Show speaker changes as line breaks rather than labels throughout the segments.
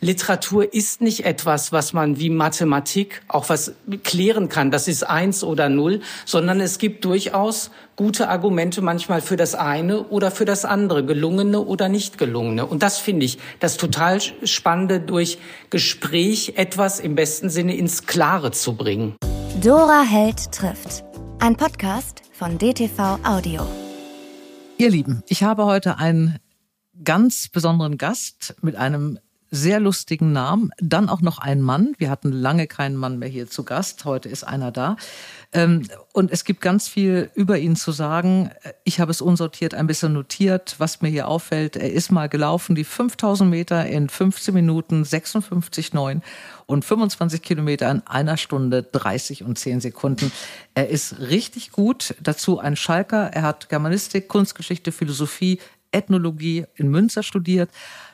Literatur ist nicht etwas, was man wie Mathematik auch was klären kann. Das ist eins oder null, sondern es gibt durchaus gute Argumente manchmal für das eine oder für das andere, gelungene oder nicht gelungene. Und das finde ich das total Spannende, durch Gespräch etwas im besten Sinne ins Klare zu bringen.
Dora Held trifft. Ein Podcast von DTV Audio.
Ihr Lieben, ich habe heute einen ganz besonderen Gast mit einem sehr lustigen Namen. Dann auch noch ein Mann. Wir hatten lange keinen Mann mehr hier zu Gast. Heute ist einer da. Ähm, und es gibt ganz viel über ihn zu sagen. Ich habe es unsortiert ein bisschen notiert, was mir hier auffällt. Er ist mal gelaufen, die 5000 Meter in 15 Minuten 56,9 und 25 Kilometer in einer Stunde 30 und 10 Sekunden. Er ist richtig gut. Dazu ein Schalker. Er hat Germanistik, Kunstgeschichte, Philosophie, Ethnologie in Münster studiert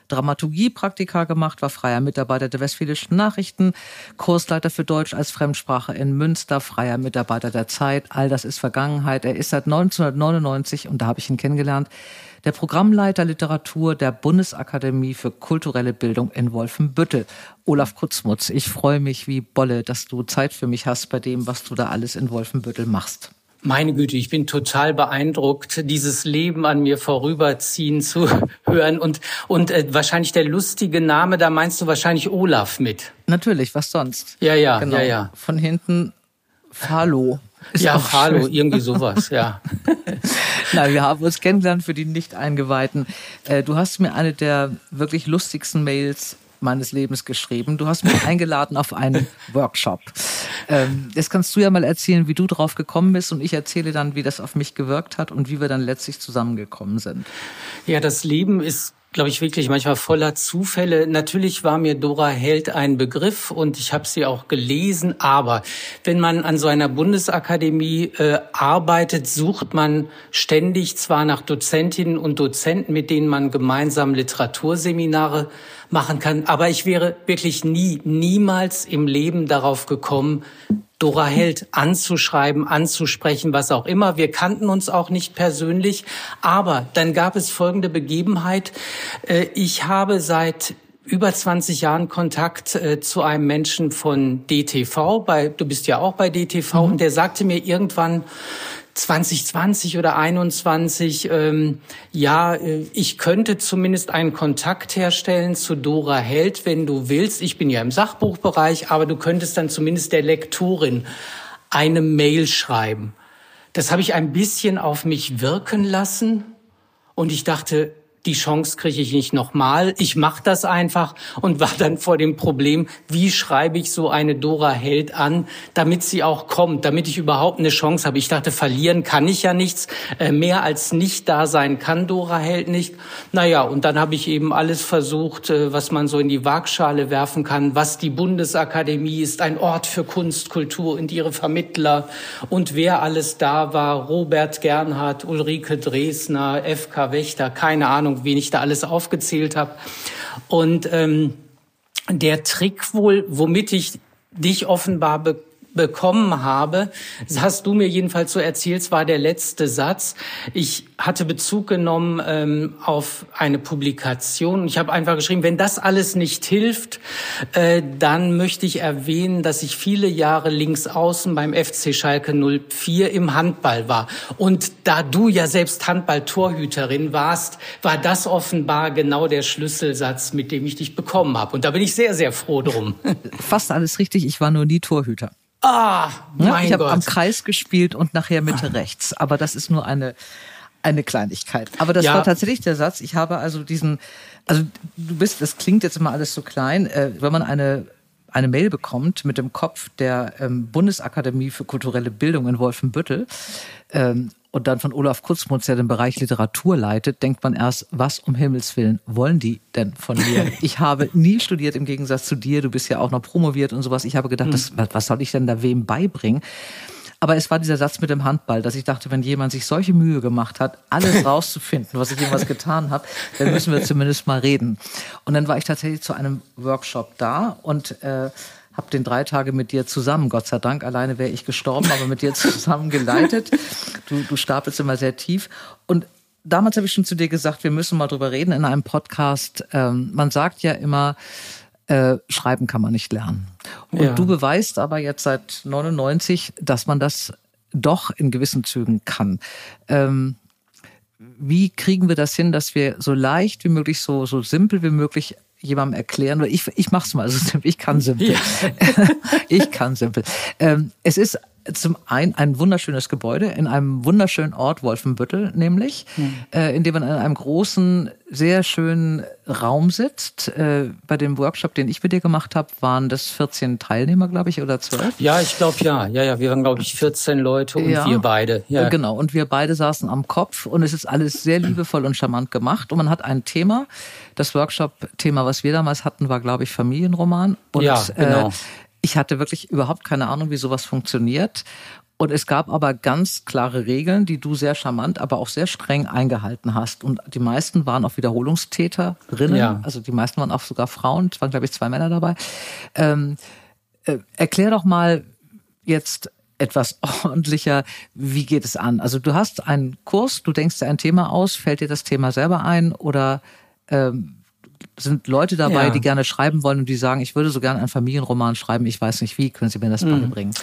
Dramaturgie-Praktika gemacht, war freier Mitarbeiter der Westfälischen Nachrichten, Kursleiter für Deutsch als Fremdsprache in Münster, freier Mitarbeiter der Zeit. All das ist Vergangenheit. Er ist seit 1999, und da habe ich ihn kennengelernt, der Programmleiter Literatur der Bundesakademie für kulturelle Bildung in Wolfenbüttel. Olaf Kutzmutz, ich freue mich wie Bolle, dass du Zeit für mich hast bei dem, was du da alles in Wolfenbüttel machst.
Meine Güte, ich bin total beeindruckt, dieses Leben an mir vorüberziehen zu hören und und äh, wahrscheinlich der lustige Name, da meinst du wahrscheinlich Olaf mit.
Natürlich, was sonst?
Ja, ja, genau. ja, ja.
Von hinten Falo.
Ist ja, Hallo, irgendwie sowas, ja.
Na, wir haben uns kennengelernt für die Nicht-Eingeweihten. Äh, du hast mir eine der wirklich lustigsten Mails meines Lebens geschrieben. Du hast mich eingeladen auf einen Workshop. Ähm, jetzt kannst du ja mal erzählen, wie du drauf gekommen bist und ich erzähle dann, wie das auf mich gewirkt hat und wie wir dann letztlich zusammengekommen sind.
Ja, das Leben ist glaube ich, wirklich manchmal voller Zufälle. Natürlich war mir Dora Held ein Begriff und ich habe sie auch gelesen, aber wenn man an so einer Bundesakademie äh, arbeitet, sucht man ständig zwar nach Dozentinnen und Dozenten, mit denen man gemeinsam Literaturseminare machen kann. Aber ich wäre wirklich nie, niemals im Leben darauf gekommen, Dora Held anzuschreiben, anzusprechen, was auch immer. Wir kannten uns auch nicht persönlich. Aber dann gab es folgende Begebenheit. Äh, ich habe seit über 20 Jahren Kontakt äh, zu einem Menschen von DTV. Bei, du bist ja auch bei DTV. Mhm. Und der sagte mir irgendwann, 2020 oder 21, ähm, ja, äh, ich könnte zumindest einen Kontakt herstellen zu Dora Held, wenn du willst. Ich bin ja im Sachbuchbereich, aber du könntest dann zumindest der Lektorin eine Mail schreiben. Das habe ich ein bisschen auf mich wirken lassen und ich dachte, die Chance kriege ich nicht nochmal. Ich mache das einfach und war dann vor dem Problem, wie schreibe ich so eine Dora Held an, damit sie auch kommt, damit ich überhaupt eine Chance habe. Ich dachte, verlieren kann ich ja nichts. Äh, mehr als nicht da sein kann Dora Held nicht. Naja, und dann habe ich eben alles versucht, äh, was man so in die Waagschale werfen kann, was die Bundesakademie ist, ein Ort für Kunst, Kultur und ihre Vermittler und wer alles da war, Robert Gernhardt, Ulrike Dresner, FK Wächter, keine Ahnung, Ahnung, wen ich da alles aufgezählt habe. Und ähm, der Trick wohl, womit ich dich offenbar be bekommen habe, hast du mir jedenfalls so erzählt, war der letzte Satz. Ich hatte Bezug genommen ähm, auf eine Publikation. Ich habe einfach geschrieben, wenn das alles nicht hilft, äh, dann möchte ich erwähnen, dass ich viele Jahre links außen beim FC Schalke 04 im Handball war. Und da du ja selbst Handball-Torhüterin warst, war das offenbar genau der Schlüsselsatz, mit dem ich dich bekommen habe. Und da bin ich sehr, sehr froh drum.
Fast alles richtig. Ich war nur nie Torhüter.
Ah, mein
ja, ich habe
am
Kreis gespielt und nachher Mitte ah. rechts. Aber das ist nur eine eine Kleinigkeit. Aber das ja. war tatsächlich der Satz. Ich habe also diesen, also du bist, das klingt jetzt immer alles so klein, äh, wenn man eine eine Mail bekommt mit dem Kopf der ähm, Bundesakademie für kulturelle Bildung in Wolfenbüttel ähm, und dann von Olaf Kutzmutz, der den Bereich Literatur leitet, denkt man erst, was um Himmels Willen wollen die denn von mir? Ich habe nie studiert im Gegensatz zu dir, du bist ja auch noch promoviert und sowas. Ich habe gedacht, das, hm. was soll ich denn da wem beibringen? Aber es war dieser Satz mit dem Handball, dass ich dachte, wenn jemand sich solche Mühe gemacht hat, alles rauszufinden, was ich jemals getan habe, dann müssen wir zumindest mal reden. Und dann war ich tatsächlich zu einem Workshop da und äh, habe den drei Tage mit dir zusammen, Gott sei Dank, alleine wäre ich gestorben, aber mit dir zusammen geleitet. Du, du stapelst immer sehr tief. Und damals habe ich schon zu dir gesagt, wir müssen mal drüber reden in einem Podcast. Ähm, man sagt ja immer, Äh, schreiben kann man nicht lernen. Und ja. du beweist aber jetzt seit 99, dass man das doch in gewissen Zügen kann. Ähm, wie kriegen wir das hin, dass wir so leicht wie möglich, so, so simpel wie möglich jemandem erklären, oder ich, ich mach's mal so simpel, ich kann simpel. Ja. ich kann simpel. Ähm, es ist zum einen ein wunderschönes Gebäude in einem wunderschönen Ort, Wolfenbüttel nämlich, mhm. äh, in dem man in einem großen, sehr schönen Raum sitzt. Äh, bei dem Workshop, den ich mit dir gemacht habe, waren das 14 Teilnehmer, glaube ich, oder 12?
Ja, ich glaube ja. Ja, ja, wir waren, glaube ich, 14 Leute und ja. wir beide. Ja.
Äh, genau, und wir beide saßen am Kopf und es ist alles sehr liebevoll und charmant gemacht. Und man hat ein Thema. Das Workshop-Thema, was wir damals hatten, war, glaube ich, Familienroman. Und,
ja, genau. Äh,
ich hatte wirklich überhaupt keine Ahnung, wie sowas funktioniert. Und es gab aber ganz klare Regeln, die du sehr charmant, aber auch sehr streng eingehalten hast. Und die meisten waren auch Wiederholungstäterinnen. Ja. Also die meisten waren auch sogar Frauen. Es waren, glaube ich, zwei Männer dabei. Ähm, äh, erklär doch mal jetzt etwas ordentlicher, wie geht es an? Also du hast einen Kurs, du denkst dir ein Thema aus, fällt dir das Thema selber ein oder ähm, sind Leute dabei, ja. die gerne schreiben wollen und die sagen, ich würde so gerne einen Familienroman schreiben, ich weiß nicht wie, können Sie mir das mhm. beibringen?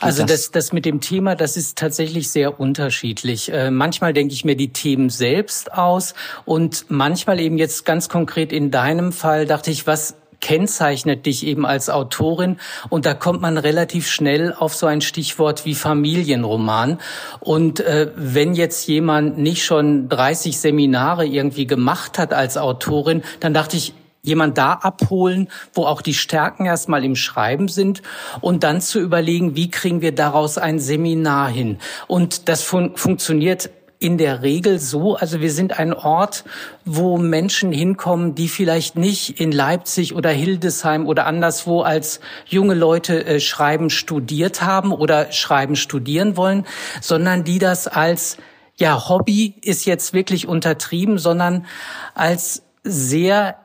Also das? das? Das, mit dem Thema, das ist tatsächlich sehr unterschiedlich. Äh, manchmal denke ich mir die Themen selbst aus und manchmal eben jetzt ganz konkret in deinem Fall dachte ich, was kennzeichnet dich eben als Autorin. Und da kommt man relativ schnell auf so ein Stichwort wie Familienroman. Und äh, wenn jetzt jemand nicht schon 30 Seminare irgendwie gemacht hat als Autorin, dann dachte ich, jemand da abholen, wo auch die Stärken erstmal im Schreiben sind und dann zu überlegen, wie kriegen wir daraus ein Seminar hin. Und das fun funktioniert in der Regel so. Also wir sind ein Ort, wo Menschen hinkommen, die vielleicht nicht in Leipzig oder Hildesheim oder anderswo als junge Leute äh, Schreiben studiert haben oder Schreiben studieren wollen, sondern die das als ja, Hobby ist jetzt wirklich untertrieben, sondern als sehr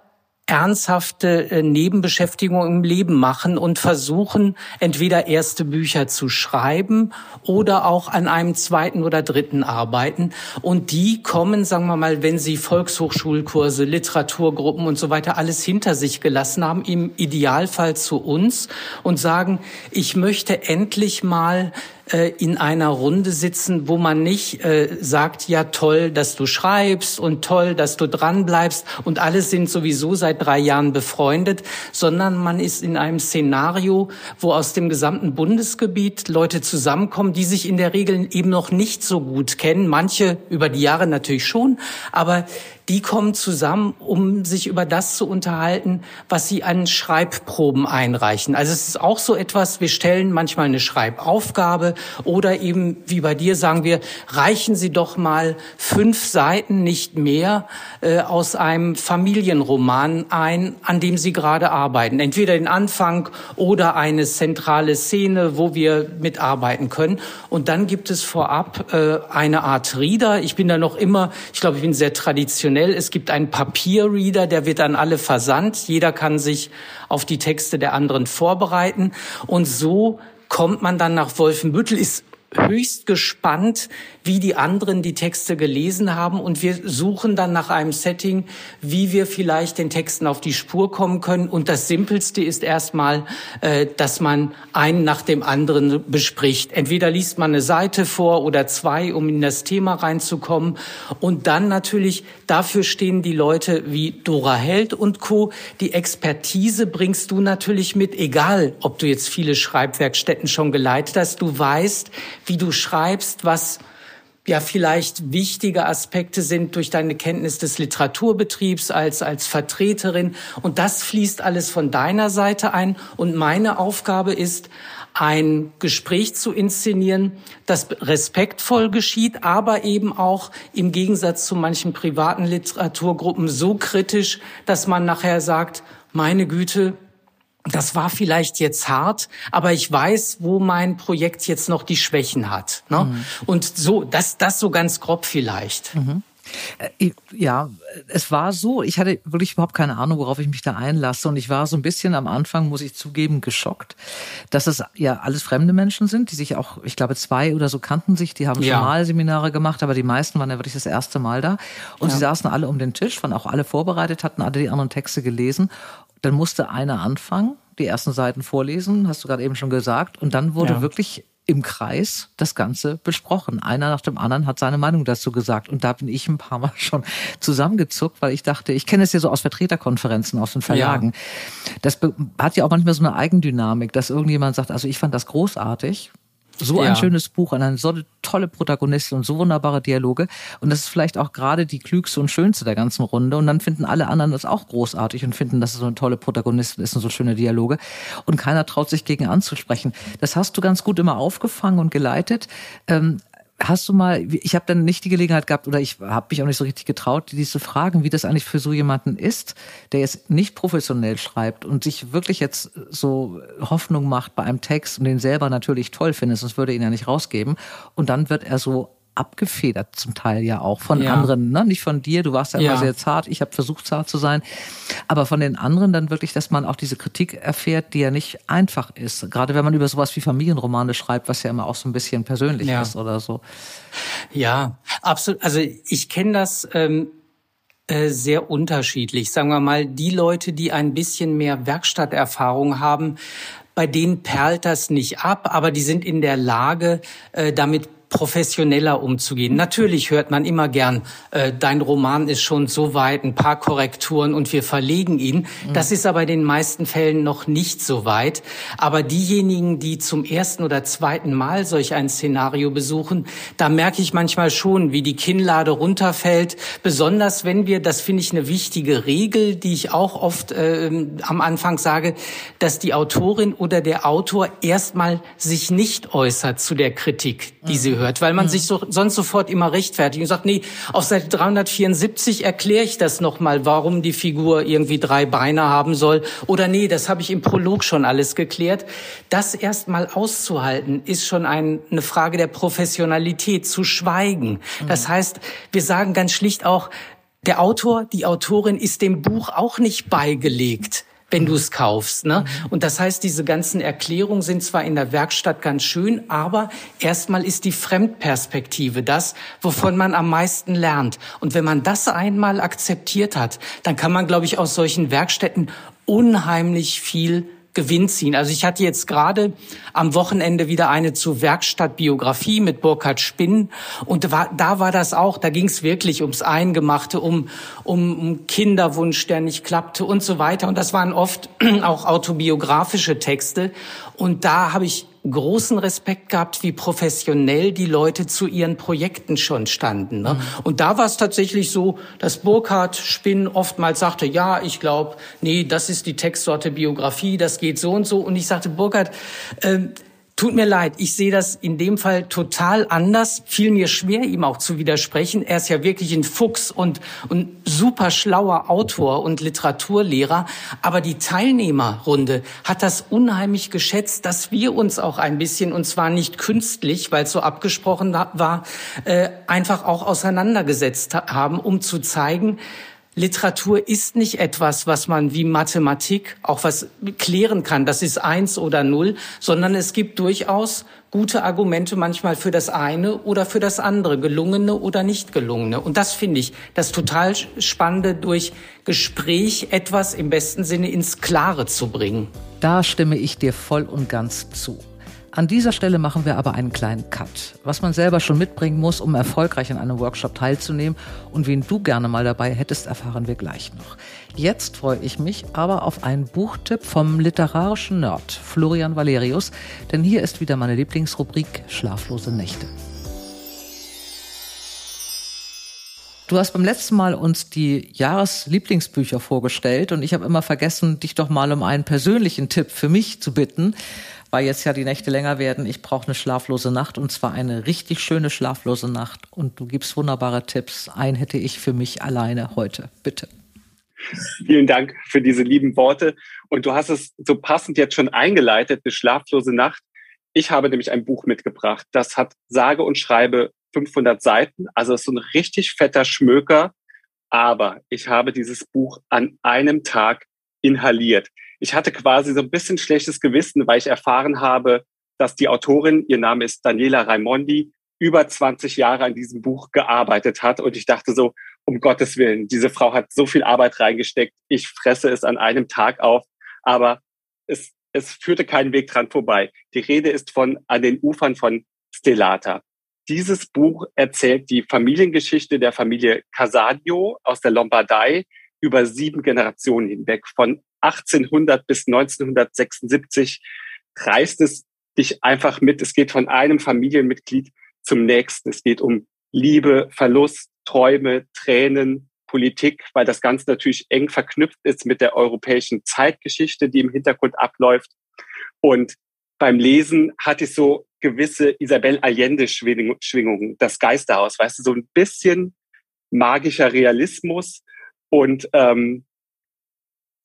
ernsthafte äh, Nebenbeschäftigung im Leben machen und versuchen, entweder erste Bücher zu schreiben oder auch an einem zweiten oder dritten arbeiten. Und die kommen, sagen wir mal, wenn sie Volkshochschulkurse, Literaturgruppen und so weiter alles hinter sich gelassen haben, im Idealfall zu uns und sagen, ich möchte endlich mal äh, in einer Runde sitzen, wo man nicht äh, sagt, ja toll, dass du schreibst und toll, dass du dran bleibst und alle sind sowieso seit drei Jahren befreundet, sondern man ist in einem Szenario, wo aus dem gesamten Bundesgebiet Leute zusammenkommen, die sich in der Regel eben noch nicht so gut kennen. Manche über die Jahre natürlich schon, aber die kommen zusammen, um sich über das zu unterhalten, was sie an Schreibproben einreichen. Also es ist auch so etwas, wir stellen manchmal eine Schreibaufgabe oder eben, wie bei dir sagen wir, reichen Sie doch mal fünf Seiten, nicht mehr, äh, aus einem Familienroman ein, an dem Sie gerade arbeiten. Entweder den Anfang oder eine zentrale Szene, wo wir mitarbeiten können. Und dann gibt es vorab äh, eine Art Reader. Ich bin da noch immer, ich glaube, ich bin sehr traditionell traditionell. Es gibt einen Papierreader, der wird an alle versandt. Jeder kann sich auf die Texte der anderen vorbereiten. Und so kommt man dann nach Wolfenbüttel, ist höchst gespannt, wie die anderen die Texte gelesen haben und wir suchen dann nach einem Setting, wie wir vielleicht den Texten auf die Spur kommen können. Und das Simpelste ist erstmal, äh, dass man einen nach dem anderen bespricht. Entweder liest man eine Seite vor oder zwei, um in das Thema reinzukommen. Und dann natürlich, dafür stehen die Leute wie Dora Held und Co. Die Expertise bringst du natürlich mit, egal ob du jetzt viele Schreibwerkstätten schon geleitet hast. Du weißt, wie du schreibst, was ja vielleicht wichtige Aspekte sind durch deine Kenntnis des Literaturbetriebs als, als Vertreterin. Und das fließt alles von deiner Seite ein. Und meine Aufgabe ist, ein Gespräch zu inszenieren, das respektvoll geschieht, aber eben auch im Gegensatz zu manchen privaten Literaturgruppen so kritisch, dass man nachher sagt, meine Güte, das war vielleicht jetzt hart, aber ich weiß, wo mein Projekt jetzt noch die Schwächen hat. Ne? Mhm. Und so, das, das so ganz grob vielleicht. Mhm.
Äh, ja, es war so, ich hatte wirklich überhaupt keine Ahnung, worauf ich mich da einlasse. Und ich war so ein bisschen am Anfang, muss ich zugeben, geschockt, dass es ja alles fremde Menschen sind, die sich auch, ich glaube, zwei oder so kannten sich, die haben ja. schon mal Seminare gemacht, aber die meisten waren ja wirklich das erste Mal da. Und ja. sie saßen alle um den Tisch, waren auch alle vorbereitet, hatten alle die anderen Texte gelesen. Dann musste einer anfangen, die ersten Seiten vorlesen, hast du gerade eben schon gesagt. Und dann wurde ja. wirklich im Kreis das Ganze besprochen. Einer nach dem anderen hat seine Meinung dazu gesagt. Und da bin ich ein paar Mal schon zusammengezuckt, weil ich dachte, ich kenne es ja so aus Vertreterkonferenzen, aus den Verlagen. Ja. Das hat ja auch manchmal so eine Eigendynamik, dass irgendjemand sagt, also ich fand das großartig so ein schönes Buch und eine so tolle Protagonistin und so wunderbare Dialoge. Und das ist vielleicht auch gerade die klügste und schönste der ganzen Runde. Und dann finden alle anderen das auch großartig und finden, dass es so eine tolle Protagonistin ist und so schöne Dialoge. Und keiner traut sich gegen anzusprechen. Das hast du ganz gut immer aufgefangen und geleitet. Ähm, Hast du mal, ich habe dann nicht die Gelegenheit gehabt oder ich habe mich auch nicht so richtig getraut, diese Fragen, wie das eigentlich für so jemanden ist, der jetzt nicht professionell schreibt und sich wirklich jetzt so Hoffnung macht bei einem Text und den selber natürlich toll findet, sonst würde er ihn ja nicht rausgeben. Und dann wird er so abgefedert zum Teil ja auch von ja. anderen, ne? nicht von dir, du warst ja, ja. immer sehr zart, ich habe versucht zart zu sein, aber von den anderen dann wirklich, dass man auch diese Kritik erfährt, die ja nicht einfach ist, gerade wenn man über sowas wie Familienromane schreibt, was ja immer auch so ein bisschen persönlich ja. ist oder so.
Ja, absolut, also ich kenne das ähm, äh, sehr unterschiedlich. Sagen wir mal, die Leute, die ein bisschen mehr Werkstatterfahrung haben, bei denen perlt das nicht ab, aber die sind in der Lage, äh, damit professioneller umzugehen. Natürlich hört man immer gern, äh, dein Roman ist schon so weit, ein paar Korrekturen und wir verlegen ihn. Mhm. Das ist aber in den meisten Fällen noch nicht so weit. Aber diejenigen, die zum ersten oder zweiten Mal solch ein Szenario besuchen, da merke ich manchmal schon, wie die Kinnlade runterfällt. Besonders wenn wir, das finde ich eine wichtige Regel, die ich auch oft äh, am Anfang sage, dass die Autorin oder der Autor erstmal sich nicht äußert zu der Kritik, die mhm. sie gehört, weil man mhm. sich so, sonst sofort immer rechtfertigt und sagt, nee, auf Seite 374 erkläre ich das nochmal, warum die Figur irgendwie drei Beine haben soll. Oder nee, das habe ich im Prolog schon alles geklärt. Das erstmal auszuhalten, ist schon ein, eine Frage der Professionalität, zu schweigen. Mhm. Das heißt, wir sagen ganz schlicht auch, der Autor, die Autorin ist dem Buch auch nicht beigelegt wenn du es kaufst. Ne? Mhm. Und das heißt, diese ganzen Erklärungen sind zwar in der Werkstatt ganz schön, aber erstmal ist die Fremdperspektive das, wovon man am meisten lernt. Und wenn man das einmal akzeptiert hat, dann kann man, glaube ich, aus solchen Werkstätten unheimlich viel Gewinn ziehen. Also ich hatte jetzt gerade am Wochenende wieder eine zu Werkstattbiografie mit Burkhard Spinn und war, da war das auch, da ging es wirklich ums Eingemachte, um, um, um Kinderwunsch, der nicht klappte und so weiter. Und das waren oft auch autobiografische Texte. Und da habe ich großen Respekt gehabt, wie professionell die Leute zu ihren Projekten schon standen. Ne? Mhm. Und da war es tatsächlich so, dass Burkhard Spinn oftmals sagte, ja, ich glaube, nee, das ist die Textsorte Biografie, das geht so und so. Und ich sagte, Burkhard, äh, Tut mir leid, ich sehe das in dem Fall total anders. Fiel mir schwer, ihm auch zu widersprechen. Er ist ja wirklich ein Fuchs und, und super schlauer Autor und Literaturlehrer. Aber die Teilnehmerrunde hat das unheimlich geschätzt, dass wir uns auch ein bisschen, und zwar nicht künstlich, weil es so abgesprochen war, äh, einfach auch auseinandergesetzt haben, um zu zeigen, Literatur ist nicht etwas, was man wie Mathematik auch was klären kann. Das ist eins oder null, sondern es gibt durchaus gute Argumente manchmal für das eine oder für das andere, gelungene oder nicht gelungene. Und das finde ich das total Spannende, durch Gespräch etwas im besten Sinne ins Klare zu bringen.
Da stimme ich dir voll und ganz zu. An dieser Stelle machen wir aber einen kleinen Cut. Was man selber schon mitbringen muss, um erfolgreich an einem Workshop teilzunehmen und wen du gerne mal dabei hättest, erfahren wir gleich noch. Jetzt freue ich mich aber auf einen Buchtipp vom literarischen Nerd Florian Valerius, denn hier ist wieder meine Lieblingsrubrik Schlaflose Nächte. Du hast beim letzten Mal uns die Jahreslieblingsbücher vorgestellt und ich habe immer vergessen, dich doch mal um einen persönlichen Tipp für mich zu bitten weil jetzt ja die Nächte länger werden. Ich brauche eine schlaflose Nacht und zwar eine richtig schöne schlaflose Nacht. Und du gibst wunderbare Tipps. Ein hätte ich für mich alleine heute. Bitte.
Vielen Dank für diese lieben Worte. Und du hast es so passend jetzt schon eingeleitet, eine schlaflose Nacht. Ich habe nämlich ein Buch mitgebracht, das hat sage und schreibe 500 Seiten, also ist so ein richtig fetter Schmöker. Aber ich habe dieses Buch an einem Tag inhaliert. Ich hatte quasi so ein bisschen schlechtes Gewissen, weil ich erfahren habe, dass die Autorin, ihr Name ist Daniela Raimondi, über 20 Jahre an diesem Buch gearbeitet hat. Und ich dachte so, um Gottes Willen, diese Frau hat so viel Arbeit reingesteckt. Ich fresse es an einem Tag auf. Aber es, es führte keinen Weg dran vorbei. Die Rede ist von An den Ufern von Stellata. Dieses Buch erzählt die Familiengeschichte der Familie Casadio aus der Lombardei über sieben Generationen hinweg. Von 1800 bis 1976 reist es dich einfach mit. Es geht von einem Familienmitglied zum nächsten. Es geht um Liebe, Verlust, Träume, Tränen, Politik, weil das Ganze natürlich eng verknüpft ist mit der europäischen Zeitgeschichte, die im Hintergrund abläuft. Und beim Lesen hatte ich so gewisse Isabel Allende-Schwingungen, das Geisterhaus, weißt du, so ein bisschen magischer Realismus. Und ähm,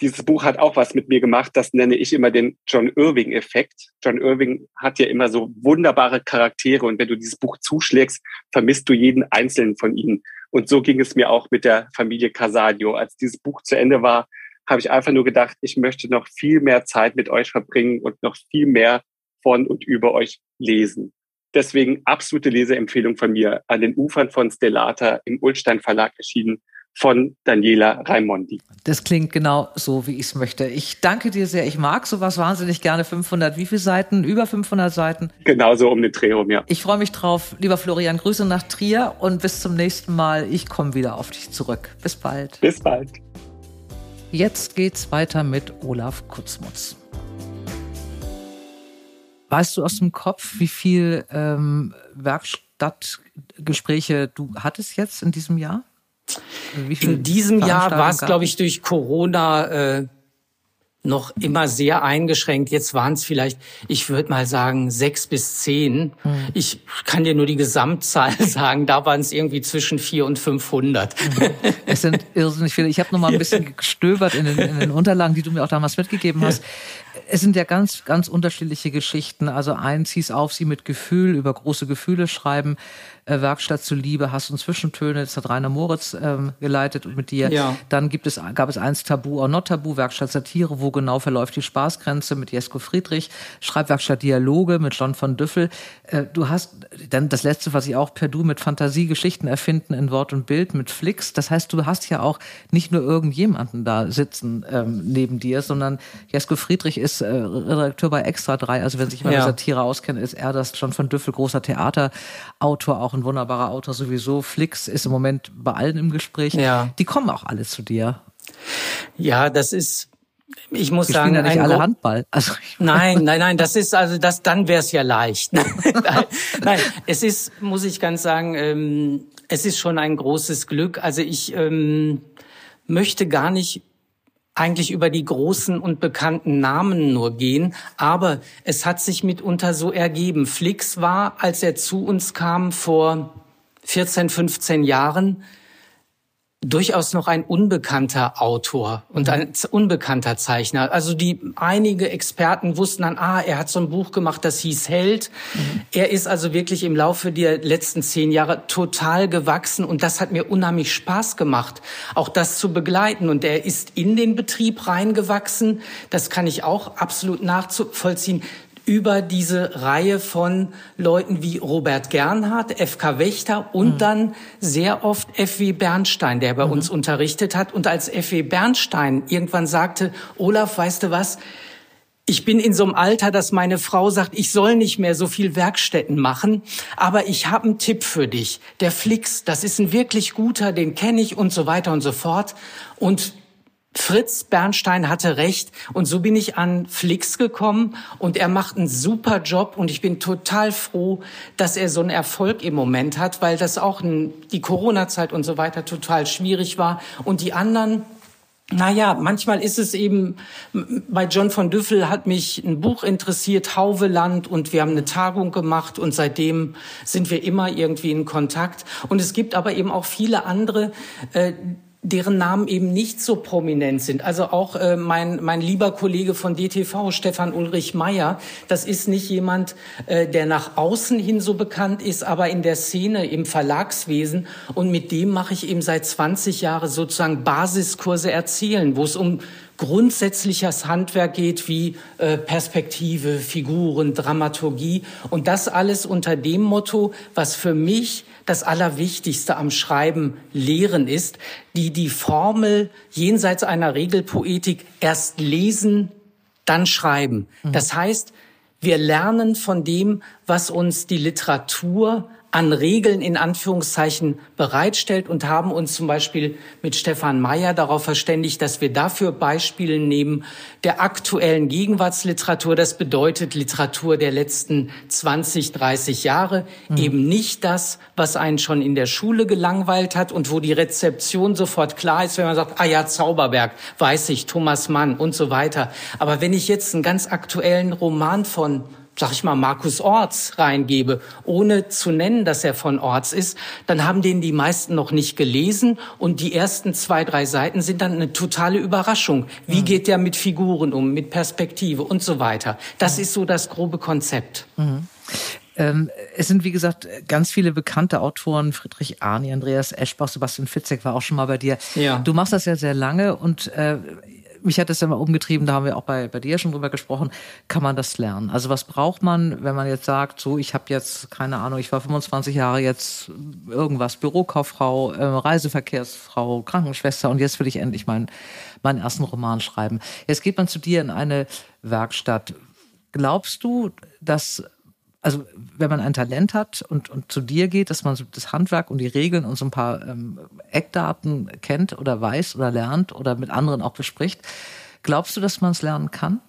dieses Buch hat auch was mit mir gemacht, das nenne ich immer den John Irving-Effekt. John Irving hat ja immer so wunderbare Charaktere und wenn du dieses Buch zuschlägst, vermisst du jeden einzelnen von ihnen. Und so ging es mir auch mit der Familie Casadio. Als dieses Buch zu Ende war, habe ich einfach nur gedacht, ich möchte noch viel mehr Zeit mit euch verbringen und noch viel mehr von und über euch lesen. Deswegen absolute Leseempfehlung von mir an den Ufern von Stellata im Ulstein Verlag erschienen von Daniela Raimondi.
Das klingt genau so, wie ich es möchte. Ich danke dir sehr. Ich mag sowas wahnsinnig gerne. 500, wie viele Seiten? Über 500 Seiten?
Genauso um den Dreh rum, ja.
Ich freue mich drauf. Lieber Florian, Grüße nach Trier und bis zum nächsten Mal. Ich komme wieder auf dich zurück. Bis bald.
Bis bald.
Jetzt geht's weiter mit Olaf Kutzmutz. Weißt du aus dem Kopf, wie viel ähm, Werkstattgespräche du hattest jetzt in diesem Jahr?
In diesem Jahr war es, glaube ich, durch Corona äh, noch immer sehr eingeschränkt. Jetzt waren es vielleicht, ich würde mal sagen, sechs bis zehn. Hm. Ich kann dir nur die Gesamtzahl sagen. Da waren es irgendwie zwischen vier und 500.
Mhm. Es sind irrsinnig viele. Ich habe noch mal ein bisschen gestöbert in den, in den Unterlagen, die du mir auch damals mitgegeben hast. Es sind ja ganz, ganz unterschiedliche Geschichten. Also eins hieß auf, sie mit Gefühl über große Gefühle schreiben. Äh, Werkstatt zu Liebe, Hass und Zwischentöne, das hat Rainer Moritz ähm, geleitet mit dir. Ja. Dann gibt es, gab es eins Tabu or Not Tabu, Werkstatt Satire, wo genau verläuft die Spaßgrenze mit Jesko Friedrich, Schreibwerkstatt Dialoge mit John von Düffel. Äh, du hast dann das letzte, was ich auch per Du mit Fantasiegeschichten erfinden in Wort und Bild mit Flix. Das heißt, du hast ja auch nicht nur irgendjemanden da sitzen ähm, neben dir, sondern Jesko Friedrich ist äh, Redakteur bei Extra 3. Also wenn sich mal ja. Satire auskennt, ist er das John von Düffel, großer Theaterautor, auch ein wunderbarer Autor sowieso. Flix ist im Moment bei allen im Gespräch. Ja. Die kommen auch alle zu dir.
Ja, das ist ich muss
Wir
sagen,
ja nicht alle Handball.
Also nein, nein, nein, das ist also das. Dann wäre es ja leicht. nein, nein, es ist, muss ich ganz sagen, ähm, es ist schon ein großes Glück. Also ich ähm, möchte gar nicht eigentlich über die großen und bekannten Namen nur gehen, aber es hat sich mitunter so ergeben. Flix war, als er zu uns kam vor 14, 15 Jahren, durchaus noch ein unbekannter Autor und ein unbekannter Zeichner. Also die einige Experten wussten dann, ah, er hat so ein Buch gemacht, das hieß Held. Mhm. Er ist also wirklich im Laufe der letzten zehn Jahre total gewachsen und das hat mir unheimlich Spaß gemacht, auch das zu begleiten. Und er ist in den Betrieb reingewachsen. Das kann ich auch absolut nachvollziehen über diese Reihe von Leuten wie Robert Gernhardt, FK Wächter und mhm. dann sehr oft FW Bernstein, der bei mhm. uns unterrichtet hat. Und als FW Bernstein irgendwann sagte, Olaf, weißt du was? Ich bin in so einem Alter, dass meine Frau sagt, ich soll nicht mehr so viel Werkstätten machen, aber ich habe einen Tipp für dich. Der Flix, das ist ein wirklich guter, den kenne ich und so weiter und so fort. Und Fritz Bernstein hatte recht und so bin ich an Flix gekommen und er macht einen super Job und ich bin total froh, dass er so einen Erfolg im Moment hat, weil das auch ein, die Corona-Zeit und so weiter total schwierig war und die anderen naja, manchmal ist es eben, bei John von Düffel hat mich ein Buch interessiert, Hauveland, und wir haben eine Tagung gemacht und seitdem sind wir immer irgendwie in Kontakt. Und es gibt aber eben auch viele andere, äh, deren Namen eben nicht so prominent sind. Also auch äh, mein, mein lieber Kollege von DTV, Stefan Ulrich Meyer, das ist nicht jemand, äh, der nach außen hin so bekannt ist, aber in der Szene, im Verlagswesen. Und mit dem mache ich eben seit 20 Jahren sozusagen Basiskurse erzählen, wo es um grundsätzliches Handwerk geht wie äh, Perspektive, Figuren, Dramaturgie und das alles unter dem Motto, was für mich das Allerwichtigste am Schreiben lehren ist, die die Formel jenseits einer Regelpoetik erst lesen, dann schreiben. Mhm. Das heißt, wir lernen von dem, was uns die Literatur an Regeln in Anführungszeichen bereitstellt und haben uns zum Beispiel mit Stefan Mayer darauf verständigt, dass wir dafür Beispiele nehmen der aktuellen Gegenwartsliteratur. Das bedeutet Literatur der letzten 20, 30 Jahre. Mhm. Eben nicht das, was einen schon in der Schule gelangweilt hat und wo die Rezeption sofort klar ist, wenn man sagt, ah ja, Zauberberg, weiß ich, Thomas Mann und so weiter. Aber wenn ich jetzt einen ganz aktuellen Roman von sag ich mal, Markus Orts reingebe, ohne zu nennen, dass er von Orts ist, dann haben den die meisten noch nicht gelesen und die ersten zwei, drei Seiten sind dann eine totale Überraschung. Wie mhm. geht der mit Figuren um, mit Perspektive und so weiter. Das mhm. ist so das grobe Konzept. Mhm.
Ähm, es sind, wie gesagt, ganz viele bekannte Autoren, Friedrich Arni, Andreas Eschbach, Sebastian Fitzek war auch schon mal bei dir. Ja. Du machst das ja sehr lange und äh, mich hat das ja mal umgetrieben, da haben wir auch bei, bei dir schon drüber gesprochen, kann man das lernen? Also was braucht man, wenn man jetzt sagt, so ich habe jetzt, keine Ahnung, ich war 25 Jahre jetzt irgendwas, Bürokauffrau, äh, Reiseverkehrsfrau, Krankenschwester und jetzt will ich endlich meinen, meinen ersten Roman schreiben. Jetzt geht man zu dir in eine Werkstatt. Glaubst du, dass also wenn man ein Talent hat und, und zu dir geht, dass man so das Handwerk und die Regeln und so ein paar ähm, Eckdaten kennt oder weiß oder lernt oder mit anderen auch bespricht, glaubst du, dass man es lernen kann?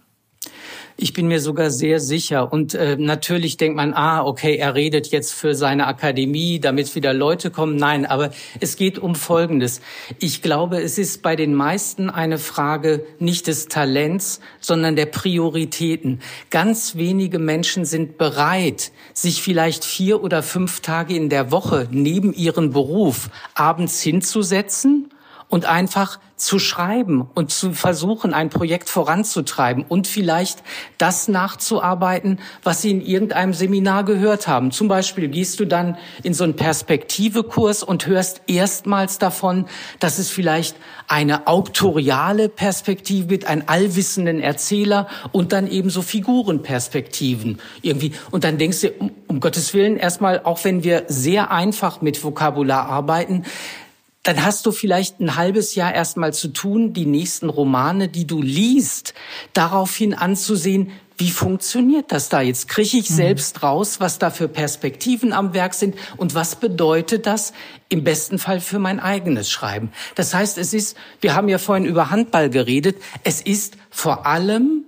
Ich bin mir sogar sehr sicher. Und äh, natürlich denkt man, ah, okay, er redet jetzt für seine Akademie, damit wieder Leute kommen. Nein, aber es geht um Folgendes. Ich glaube, es ist bei den meisten eine Frage nicht des Talents, sondern der Prioritäten. Ganz wenige Menschen sind bereit, sich vielleicht vier oder fünf Tage in der Woche neben ihren Beruf abends hinzusetzen und einfach zu schreiben und zu versuchen, ein Projekt voranzutreiben und vielleicht das nachzuarbeiten, was Sie in irgendeinem Seminar gehört haben. Zum Beispiel gehst du dann in so einen Perspektivekurs und hörst erstmals davon, dass es vielleicht eine auktoriale Perspektive gibt, einen allwissenden Erzähler und dann eben so Figurenperspektiven irgendwie. Und dann denkst du, um, Gottes Willen, erstmal, auch wenn wir sehr einfach mit Vokabular arbeiten, dann hast du vielleicht ein halbes Jahr erstmal zu tun, die nächsten Romane, die du liest, daraufhin anzusehen, wie funktioniert das da jetzt? Kriege ich mhm. selbst raus, was da für Perspektiven am Werk sind und was bedeutet das im besten Fall für mein eigenes Schreiben? Das heißt, es ist, wir haben ja vorhin über Handball geredet, es ist vor allem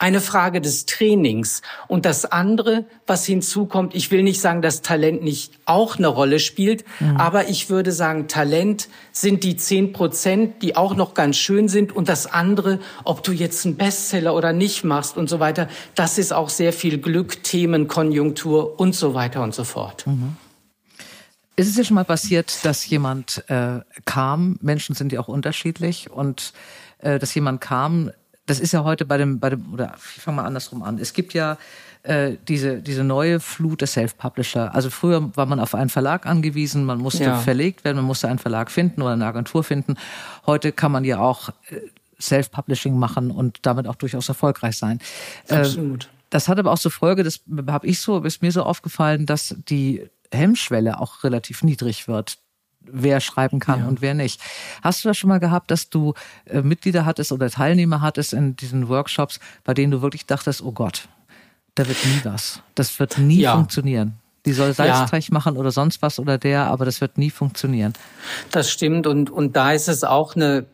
eine Frage des Trainings. Und das andere, was hinzukommt, ich will nicht sagen, dass Talent nicht auch eine Rolle spielt, mhm. aber ich würde sagen, Talent sind die zehn Prozent, die auch noch ganz schön sind. Und das andere, ob du jetzt einen Bestseller oder nicht machst und so weiter, das ist auch sehr viel Glück, Themen, Konjunktur und so weiter und so fort. Mhm.
Ist es ja schon mal passiert, dass jemand äh, kam, Menschen sind ja auch unterschiedlich, und äh, dass jemand kam, das ist ja heute bei dem, bei dem, oder ich fange mal andersrum an. Es gibt ja äh, diese, diese neue Flut der Self-Publisher. Also früher war man auf einen Verlag angewiesen, man musste ja. verlegt werden, man musste einen Verlag finden oder eine Agentur finden. Heute kann man ja auch äh, Self-Publishing machen und damit auch durchaus erfolgreich sein.
Äh, Absolut. Äh,
das hat aber auch zur Folge, das habe ich so, ist mir so aufgefallen, dass die Hemmschwelle auch relativ niedrig wird wer schreiben kann ja. und wer nicht. Hast du das schon mal gehabt, dass du äh, Mitglieder hattest oder Teilnehmer hattest in diesen Workshops, bei denen du wirklich dachtest, oh Gott, da wird nie was. Das wird nie ja. funktionieren. Die soll Salzteig ja. machen oder sonst was oder der, aber das wird nie funktionieren.
Das stimmt und, und da ist es auch eine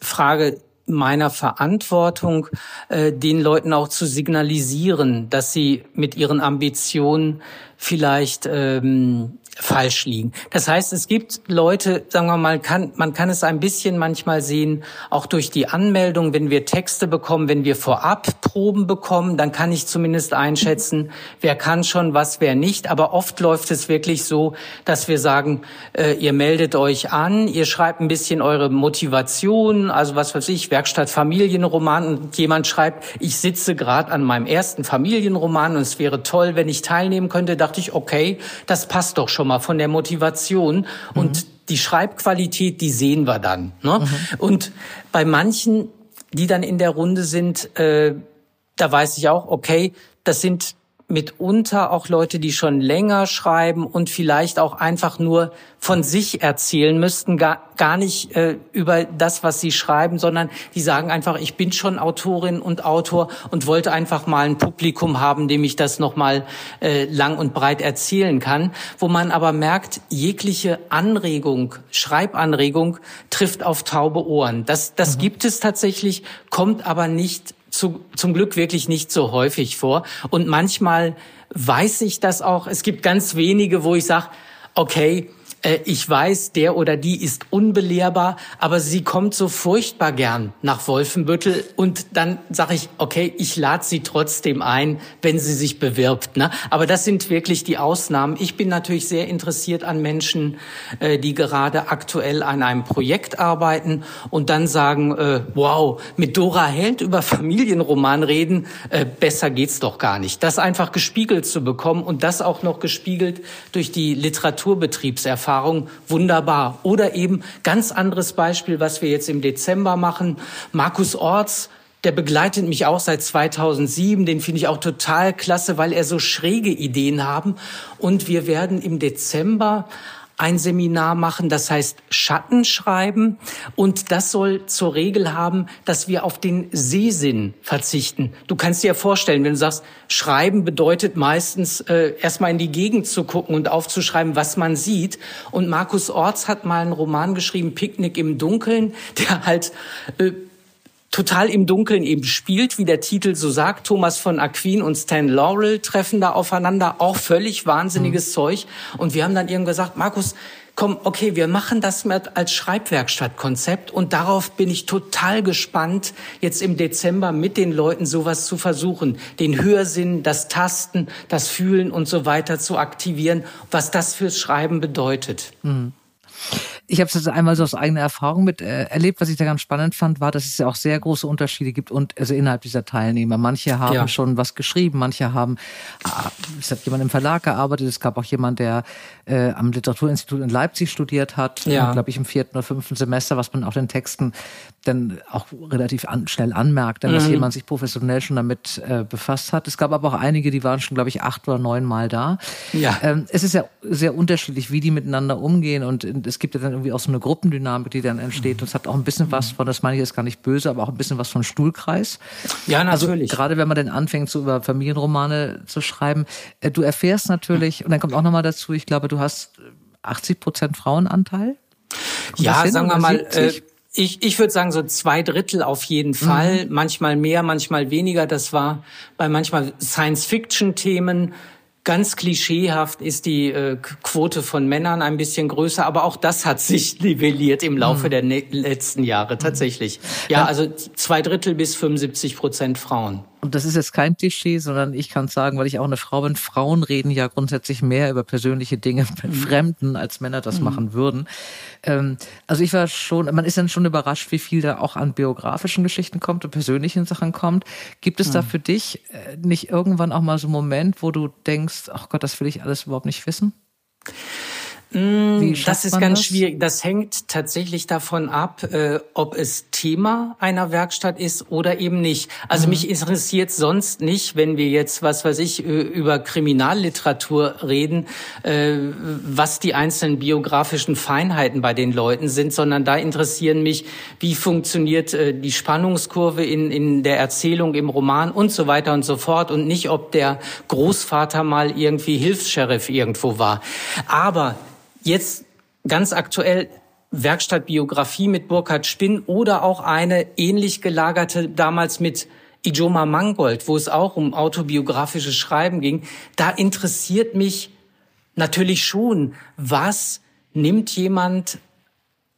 Frage meiner Verantwortung, äh, den Leuten auch zu signalisieren, dass sie mit ihren Ambitionen vielleicht ähm, falsch liegen. Das heißt, es gibt Leute, sagen wir mal, kann, man kann es ein bisschen manchmal sehen, auch durch die Anmeldung, wenn wir Texte bekommen, wenn wir vorab Proben bekommen, dann kann ich zumindest einschätzen, wer kann schon was, wer nicht. Aber oft läuft es wirklich so, dass wir sagen, äh, ihr meldet euch an, ihr schreibt ein bisschen eure Motivation, also was weiß ich, Werkstatt Familienroman und jemand schreibt, ich sitze gerade an meinem ersten Familienroman und es wäre toll, wenn ich teilnehmen könnte, dachte ich, okay, das passt doch schon schon mal von der Motivation mhm. und die Schreibqualität, die sehen wir dann. Ne? Mhm. Und bei manchen, die dann in der Runde sind, äh, da weiß ich auch, okay, das sind mitunter auch Leute, die schon länger schreiben und vielleicht auch einfach nur von sich erzählen müssten, gar, gar nicht äh, über das, was sie schreiben, sondern die sagen einfach, ich bin schon Autorin und Autor und wollte einfach mal ein Publikum haben, dem ich das nochmal äh, lang und breit erzählen kann, wo man aber merkt, jegliche Anregung, Schreibanregung trifft auf taube Ohren. Das, das mhm. gibt es tatsächlich, kommt aber nicht zu, zum Glück wirklich nicht so häufig vor. Und manchmal weiß ich das auch. Es gibt ganz wenige, wo ich sage, okay, äh, ich weiß, der oder die ist unbelehrbar, aber sie kommt so furchtbar gern nach Wolfenbüttel und dann sage ich, okay, ich lade sie trotzdem ein, wenn sie sich bewirbt. Ne? Aber das sind wirklich die Ausnahmen. Ich bin natürlich sehr interessiert an Menschen, äh, die gerade aktuell an einem Projekt arbeiten und dann sagen, äh, wow, mit Dora Held über Familienroman reden, besser geht's doch gar nicht. Das einfach gespiegelt zu bekommen und das auch noch gespiegelt durch die Literaturbetriebserfahrung Erfahrung wunderbar. Oder eben ganz anderes Beispiel, was wir jetzt im Dezember machen. Markus Orts, der begleitet mich auch seit 2007. Den finde ich auch total klasse, weil er so schräge Ideen haben. Und wir werden im Dezember ein Seminar machen, das heißt Schattenschreiben. Und das soll zur Regel haben, dass wir auf den Sehsinn verzichten. Du kannst dir ja vorstellen, wenn du sagst, Schreiben bedeutet meistens äh, erstmal in die Gegend zu gucken und aufzuschreiben, was man sieht. Und Markus Orts hat mal einen Roman geschrieben, Picknick im Dunkeln, der halt äh, total im Dunkeln eben spielt, wie der Titel so sagt. Thomas von Aquin und Stan Laurel treffen da aufeinander, auch völlig wahnsinniges mhm. Zeug. Und wir haben dann irgendwann gesagt, Markus, komm, okay, wir machen das mit als Schreibwerkstattkonzept und darauf bin ich total gespannt, jetzt im Dezember mit den Leuten sowas zu versuchen, den Hörsinn, das Tasten, das Fühlen und so weiter zu aktivieren, was das fürs Schreiben bedeutet. Mhm.
Ich habe es einmal so aus eigener Erfahrung mit äh, erlebt. Was ich da ganz spannend fand, war, dass es ja auch sehr große Unterschiede gibt und also innerhalb dieser Teilnehmer. Manche haben ja. schon was geschrieben, manche haben, ah, es hat jemand im Verlag gearbeitet, es gab auch jemand, der äh, am Literaturinstitut in Leipzig studiert hat, ja. glaube ich im vierten oder fünften Semester, was man auch den Texten dann auch relativ an, schnell anmerkt, denn mhm. dass jemand sich professionell schon damit äh, befasst hat. Es gab aber auch einige, die waren schon, glaube ich, acht oder neun Mal da. Ja. Ähm, es ist ja sehr unterschiedlich, wie die miteinander umgehen und es gibt ja dann irgendwie auch so eine Gruppendynamik, die dann entsteht. Und es hat auch ein bisschen was von, das meine ich jetzt gar nicht böse, aber auch ein bisschen was von Stuhlkreis.
Ja, also natürlich.
Also, gerade wenn man dann anfängt, so über Familienromane zu schreiben, äh, du erfährst natürlich, und dann kommt auch nochmal dazu, ich glaube, du hast 80 Prozent Frauenanteil.
Kommt ja, sagen wir mal, äh, ich, ich würde sagen, so zwei Drittel auf jeden Fall, mhm. manchmal mehr, manchmal weniger. Das war bei manchmal Science-Fiction-Themen Ganz klischeehaft ist die äh, Quote von Männern ein bisschen größer, aber auch das hat sich nivelliert im Laufe mhm. der ne letzten Jahre tatsächlich. Ja, also zwei Drittel bis 75 Prozent Frauen
und das ist jetzt kein Klischee, sondern ich kann sagen, weil ich auch eine Frau bin, Frauen reden ja grundsätzlich mehr über persönliche Dinge mit mhm. Fremden, als Männer das mhm. machen würden. Ähm, also ich war schon, man ist dann schon überrascht, wie viel da auch an biografischen Geschichten kommt und persönlichen Sachen kommt. Gibt es mhm. da für dich äh, nicht irgendwann auch mal so einen Moment, wo du denkst, ach Gott, das will ich alles überhaupt nicht wissen?
Mm, das ist ganz das? schwierig. Das hängt tatsächlich davon ab, äh, ob es Thema einer Werkstatt ist oder eben nicht. Also mhm. mich interessiert sonst nicht, wenn wir jetzt, was weiß ich, über Kriminalliteratur reden, äh, was die einzelnen biografischen Feinheiten bei den Leuten sind, sondern da interessieren mich, wie funktioniert äh, die Spannungskurve in, in der Erzählung, im Roman und so weiter und so fort und nicht, ob der Großvater mal irgendwie Hilfs-Sheriff irgendwo war. Aber Jetzt ganz aktuell Werkstattbiografie mit Burkhard Spinn oder auch eine ähnlich gelagerte damals mit Ijoma Mangold, wo es auch um autobiografisches Schreiben ging. Da interessiert mich natürlich schon. Was nimmt jemand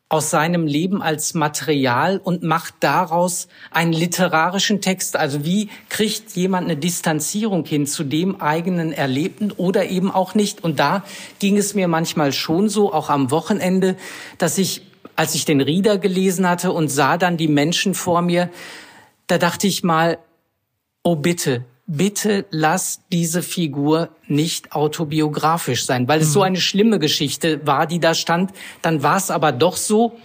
aus seinem Leben als Material und macht daraus einen literarischen Text. Also wie kriegt jemand eine Distanzierung hin zu dem eigenen Erlebten oder eben auch nicht? Und da ging es mir manchmal schon so, auch am Wochenende, dass ich, als ich den Rieder gelesen hatte und sah dann die Menschen vor mir, da dachte ich mal, oh bitte, bitte lass diese Figur nicht autobiografisch sein, weil es mhm. so eine schlimme Geschichte war, die da stand. Dann war es aber doch so.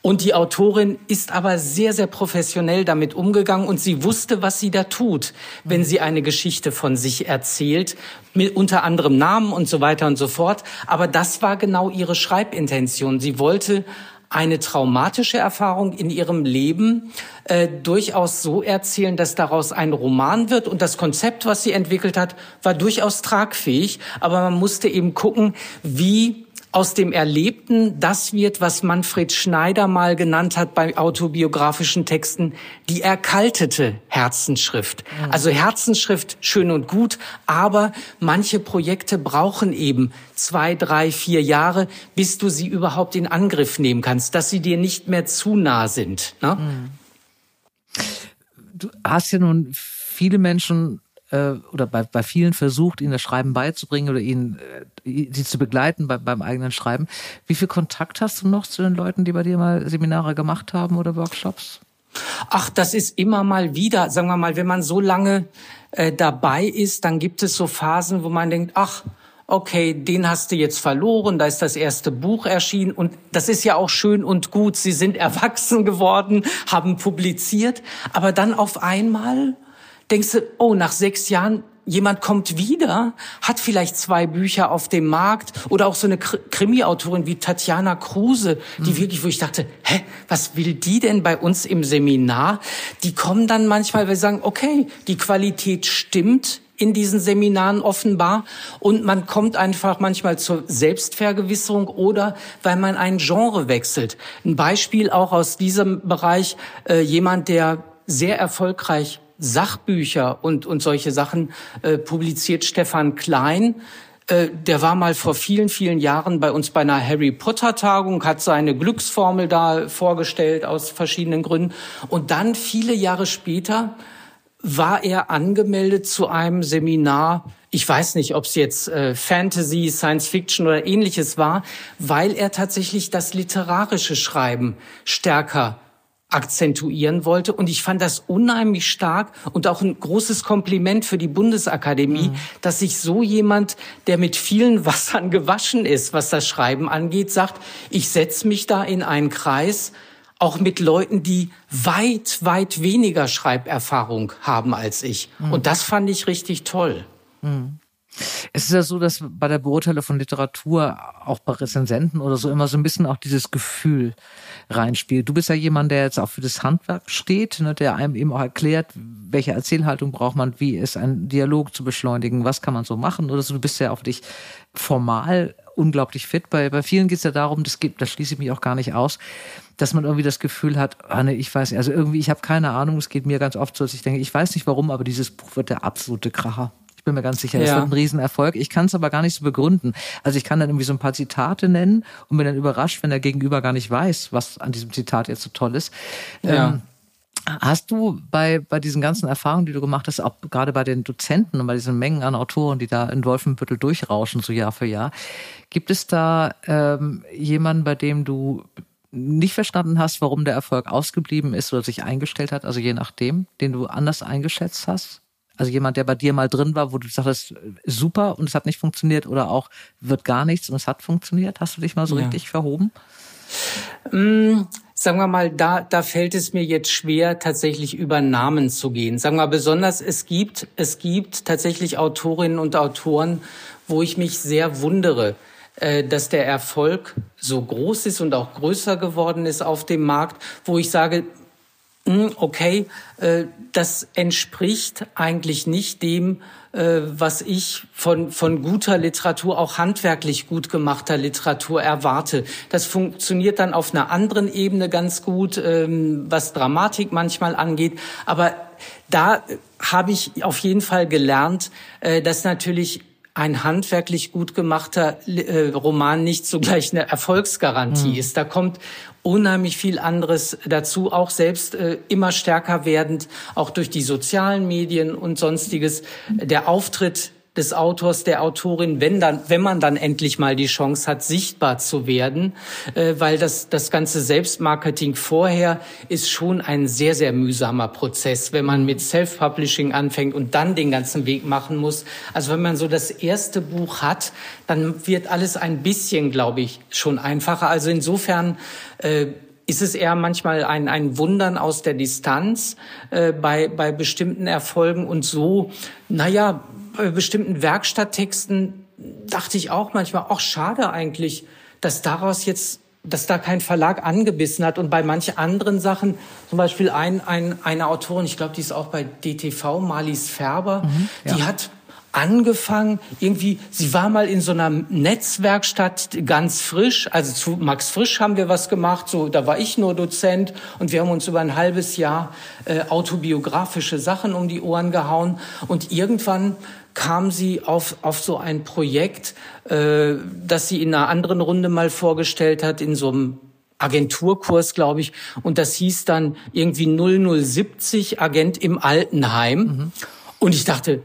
Und die Autorin ist aber sehr, sehr professionell damit umgegangen und sie wusste, was sie da tut, wenn sie eine Geschichte von sich erzählt, mit unter anderem Namen und so weiter und so fort. Aber das war genau ihre Schreibintention. Sie wollte eine traumatische Erfahrung in ihrem Leben äh, durchaus so erzählen, dass daraus ein Roman wird. Und das Konzept, was sie entwickelt hat, war durchaus tragfähig. Aber man musste eben gucken, wie aus dem Erlebten das wird, was Manfred Schneider mal genannt hat bei autobiografischen Texten, die erkaltete Herzensschrift. Mhm. Also Herzensschrift schön und gut, aber manche Projekte brauchen eben zwei, drei, vier Jahre, bis du sie überhaupt in Angriff nehmen kannst, dass sie dir nicht mehr zu nah sind. Ne? Mhm.
Du hast ja nun viele Menschen äh, oder bei, bei vielen versucht, ihnen das Schreiben beizubringen oder ihnen äh, sie zu begleiten bei, beim eigenen Schreiben. Wie viel Kontakt hast du noch zu den Leuten, die bei dir mal Seminare gemacht haben oder Workshops?
Ach, das ist immer mal wieder, sagen wir mal, wenn man so lange äh, dabei ist, dann gibt es so Phasen, wo man denkt, ach, okay, den hast du jetzt verloren, da ist das erste Buch erschienen und das ist ja auch schön und gut, sie sind erwachsen geworden, haben publiziert, aber dann auf einmal denkst du, oh, nach sechs Jahren, jemand kommt wieder, hat vielleicht zwei Bücher auf dem Markt oder auch so eine Krimi-Autorin wie Tatjana Kruse, die mhm. wirklich, wo ich dachte, hä, was will die denn bei uns im Seminar? Die kommen dann manchmal, weil sie sagen, okay, die Qualität stimmt, in diesen Seminaren offenbar und man kommt einfach manchmal zur Selbstvergewisserung oder weil man ein Genre wechselt. Ein Beispiel auch aus diesem Bereich, äh, jemand, der sehr erfolgreich Sachbücher und, und solche Sachen äh, publiziert Stefan Klein. Äh, der war mal vor vielen, vielen Jahren bei uns bei einer Harry Potter Tagung, hat seine Glücksformel da vorgestellt aus verschiedenen Gründen. Und dann viele Jahre später war er angemeldet zu einem Seminar. Ich weiß nicht, ob es jetzt äh, Fantasy, Science Fiction oder ähnliches war, weil er tatsächlich das literarische Schreiben stärker akzentuieren wollte. Und ich fand das unheimlich stark und auch ein großes Kompliment für die Bundesakademie, mhm. dass sich so jemand, der mit vielen Wassern gewaschen ist, was das Schreiben angeht, sagt, ich setze mich da in einen Kreis, auch mit Leuten, die weit, weit weniger Schreiberfahrung haben als ich. Mhm. Und das fand ich richtig toll. Mhm.
Es ist ja so, dass bei der Beurteilung von Literatur, auch bei Rezensenten oder so, immer so ein bisschen auch dieses Gefühl reinspielt. Du bist ja jemand, der jetzt auch für das Handwerk steht, ne, der einem eben auch erklärt, welche Erzählhaltung braucht man, wie ist ein Dialog zu beschleunigen, was kann man so machen oder so. Du bist ja auf dich formal unglaublich fit. Bei, bei vielen geht es ja darum, das gibt, das schließe ich mich auch gar nicht aus, dass man irgendwie das Gefühl hat, ah nee, ich weiß also irgendwie, ich habe keine Ahnung, es geht mir ganz oft so, dass ich denke, ich weiß nicht warum, aber dieses Buch wird der absolute Kracher. Ich bin mir ganz sicher, das ja. wird ein Riesenerfolg. Ich kann es aber gar nicht so begründen. Also ich kann dann irgendwie so ein paar Zitate nennen und bin dann überrascht, wenn der Gegenüber gar nicht weiß, was an diesem Zitat jetzt so toll ist. Ja. Ähm, Hast du bei, bei diesen ganzen Erfahrungen, die du gemacht hast, auch gerade bei den Dozenten und bei diesen Mengen an Autoren, die da in Wolfenbüttel durchrauschen, so Jahr für Jahr, gibt es da ähm, jemanden, bei dem du nicht verstanden hast, warum der Erfolg ausgeblieben ist oder sich eingestellt hat, also je nachdem, den du anders eingeschätzt hast? Also jemand, der bei dir mal drin war, wo du sagst, super und es hat nicht funktioniert oder auch wird gar nichts und es hat funktioniert. Hast du dich mal so ja. richtig verhoben?
Mm, sagen wir mal, da, da fällt es mir jetzt schwer, tatsächlich über Namen zu gehen. Sagen wir besonders, es gibt, es gibt tatsächlich Autorinnen und Autoren, wo ich mich sehr wundere, äh, dass der Erfolg so groß ist und auch größer geworden ist auf dem Markt, wo ich sage, okay, äh, das entspricht eigentlich nicht dem, äh, was ich von, von guter Literatur, auch handwerklich gut gemachter Literatur erwarte. Das funktioniert dann auf einer anderen Ebene ganz gut, ähm, was Dramatik manchmal angeht. Aber da habe ich auf jeden Fall gelernt, äh, dass natürlich ein handwerklich gut gemachter äh, Roman nicht zugleich eine Erfolgsgarantie mhm. ist. Da kommt unheimlich viel anderes dazu, auch selbst äh, immer stärker werdend, auch durch die sozialen Medien und sonstiges. Der Auftritt des Autors, der Autorin, wenn dann, wenn man dann endlich mal die Chance hat, sichtbar zu werden, äh, weil das das ganze Selbstmarketing vorher ist schon ein sehr sehr mühsamer Prozess, wenn man mit Self-Publishing anfängt und dann den ganzen Weg machen muss. Also wenn man so das erste Buch hat, dann wird alles ein bisschen, glaube ich, schon einfacher. Also insofern äh, ist es eher manchmal ein, ein Wundern aus der Distanz äh, bei, bei bestimmten Erfolgen und so, naja, bei bestimmten Werkstatttexten dachte ich auch manchmal, auch schade eigentlich, dass daraus jetzt dass da kein Verlag angebissen hat und bei manchen anderen Sachen, zum Beispiel ein, ein, eine Autorin, ich glaube, die ist auch bei DTV, Marlies Färber, mhm, ja. die hat angefangen, irgendwie, sie war mal in so einer Netzwerkstatt ganz frisch, also zu Max Frisch haben wir was gemacht, so, da war ich nur Dozent und wir haben uns über ein halbes Jahr äh, autobiografische Sachen um die Ohren gehauen und irgendwann kam sie auf, auf so ein Projekt, äh, das sie in einer anderen Runde mal vorgestellt hat, in so einem Agenturkurs, glaube ich. Und das hieß dann irgendwie 0070 Agent im Altenheim. Mhm. Und ich dachte,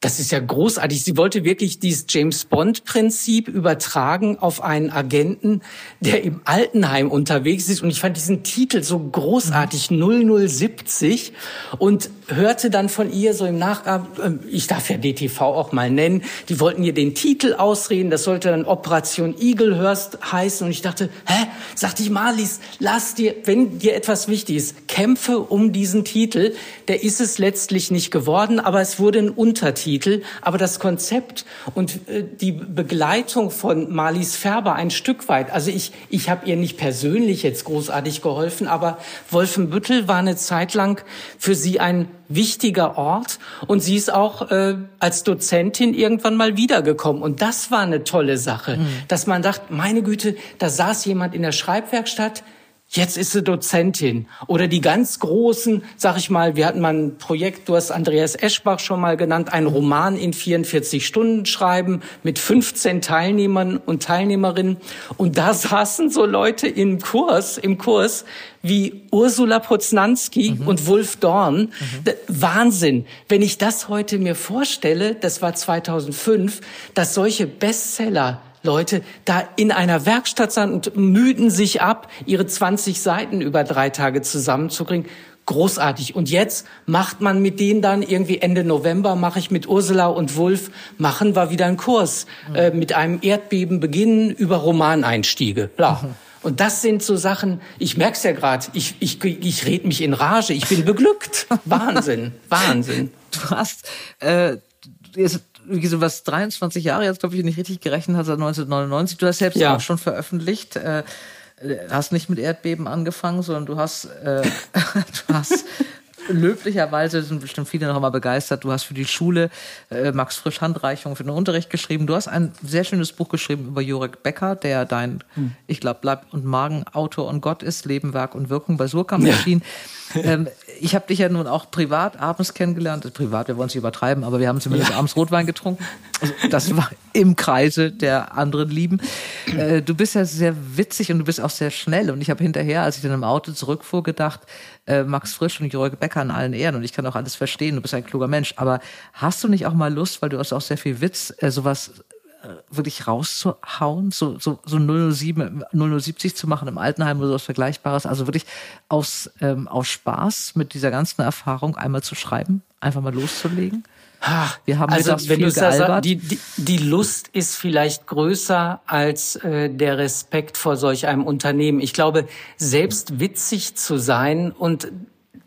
das ist ja großartig. Sie wollte wirklich dieses James Bond Prinzip übertragen auf einen Agenten, der im Altenheim unterwegs ist. Und ich fand diesen Titel so großartig, 0070. Und hörte dann von ihr so im Nachgang, ähm, ich darf ja DTV auch mal nennen, die wollten ihr den Titel ausreden. Das sollte dann Operation Eaglehurst heißen. Und ich dachte, hä? Sagte ich, Marlies, lass dir, wenn dir etwas wichtig ist, kämpfe um diesen Titel. Der ist es letztlich nicht geworden, aber es wurde ein Untertitel. Titel, aber das Konzept und äh, die Begleitung von Marlies Färber ein Stück weit. Also ich, ich habe ihr nicht persönlich jetzt großartig geholfen, aber Wolfenbüttel war eine Zeit lang für sie ein wichtiger Ort und sie ist auch äh, als Dozentin irgendwann mal wiedergekommen und das war eine tolle Sache, mhm. dass man dachte, meine Güte, da saß jemand in der Schreibwerkstatt, Jetzt ist sie Dozentin. Oder die ganz großen, sag ich mal, wir hatten mal ein Projekt, du hast Andreas Eschbach schon mal genannt, einen Roman in 44 Stunden schreiben mit 15 Teilnehmern und Teilnehmerinnen. Und da saßen so Leute im Kurs, im Kurs, wie Ursula Poznanski mhm. und Wolf Dorn. Mhm. Wahnsinn. Wenn ich das heute mir vorstelle, das war 2005, dass solche Bestseller Leute da in einer Werkstatt saßen und müden sich ab, ihre 20 Seiten über drei Tage zusammenzukriegen. Großartig. Und jetzt macht man mit denen dann irgendwie Ende November mache ich mit Ursula und Wulf machen wir wieder einen Kurs mhm. äh, mit einem Erdbeben beginnen über Romaneinstiege. Bla. Mhm. Und das sind so Sachen, ich merk's ja gerade, ich, ich, ich red mich in Rage, ich bin beglückt. Wahnsinn, Wahnsinn.
Du hast äh, so was 23 Jahre jetzt, glaube ich, nicht richtig gerechnet hat, seit 1999. Du hast selbst ja. auch schon veröffentlicht. Äh, hast nicht mit Erdbeben angefangen, sondern du hast, äh, du hast löblicherweise sind bestimmt viele noch einmal begeistert. Du hast für die Schule äh, Max Frisch Handreichung für den Unterricht geschrieben. Du hast ein sehr schönes Buch geschrieben über Jurek Becker, der dein, hm. ich glaube, Leib und Magen Autor und Gott ist, Leben, Werk und Wirkung bei Surkamp ja. erschien. Ähm, ich habe dich ja nun auch privat abends kennengelernt. Privat, wir wollen es nicht übertreiben, aber wir haben zumindest ja. abends Rotwein getrunken. Also, das war im Kreise der anderen Lieben. Äh, du bist ja sehr witzig und du bist auch sehr schnell. Und ich habe hinterher, als ich dann im Auto zurückfuhr, gedacht, äh, Max Frisch und Jörg Becker an allen Ehren. Und ich kann auch alles verstehen, du bist ein kluger Mensch. Aber hast du nicht auch mal Lust, weil du hast auch sehr viel Witz, äh, sowas wirklich rauszuhauen, so, so, so 007, 070 zu machen im Altenheim oder sowas Vergleichbares. Also wirklich aus, ähm, aus Spaß mit dieser ganzen Erfahrung einmal zu schreiben, einfach mal loszulegen.
Wir haben also, wenn du sagst, die, die, die Lust ist vielleicht größer als äh, der Respekt vor solch einem Unternehmen. Ich glaube, selbst witzig zu sein und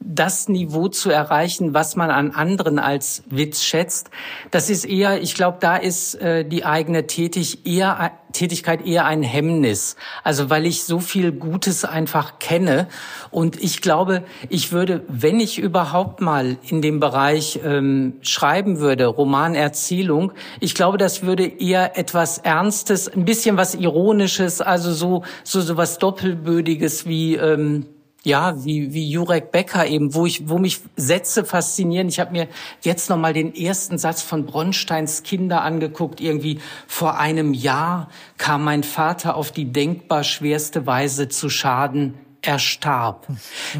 das Niveau zu erreichen, was man an anderen als Witz schätzt. Das ist eher, ich glaube, da ist äh, die eigene Tätig eher, Tätigkeit eher ein Hemmnis. Also weil ich so viel Gutes einfach kenne. Und ich glaube, ich würde, wenn ich überhaupt mal in dem Bereich ähm, schreiben würde, Romanerzählung, ich glaube, das würde eher etwas Ernstes, ein bisschen was Ironisches, also so, so, so was Doppelbödiges wie, ähm, ja, wie, wie Jurek Becker eben, wo ich, wo mich Sätze faszinieren. Ich habe mir jetzt noch mal den ersten Satz von Bronsteins Kinder angeguckt. Irgendwie vor einem Jahr kam mein Vater auf die denkbar schwerste Weise zu Schaden er starb.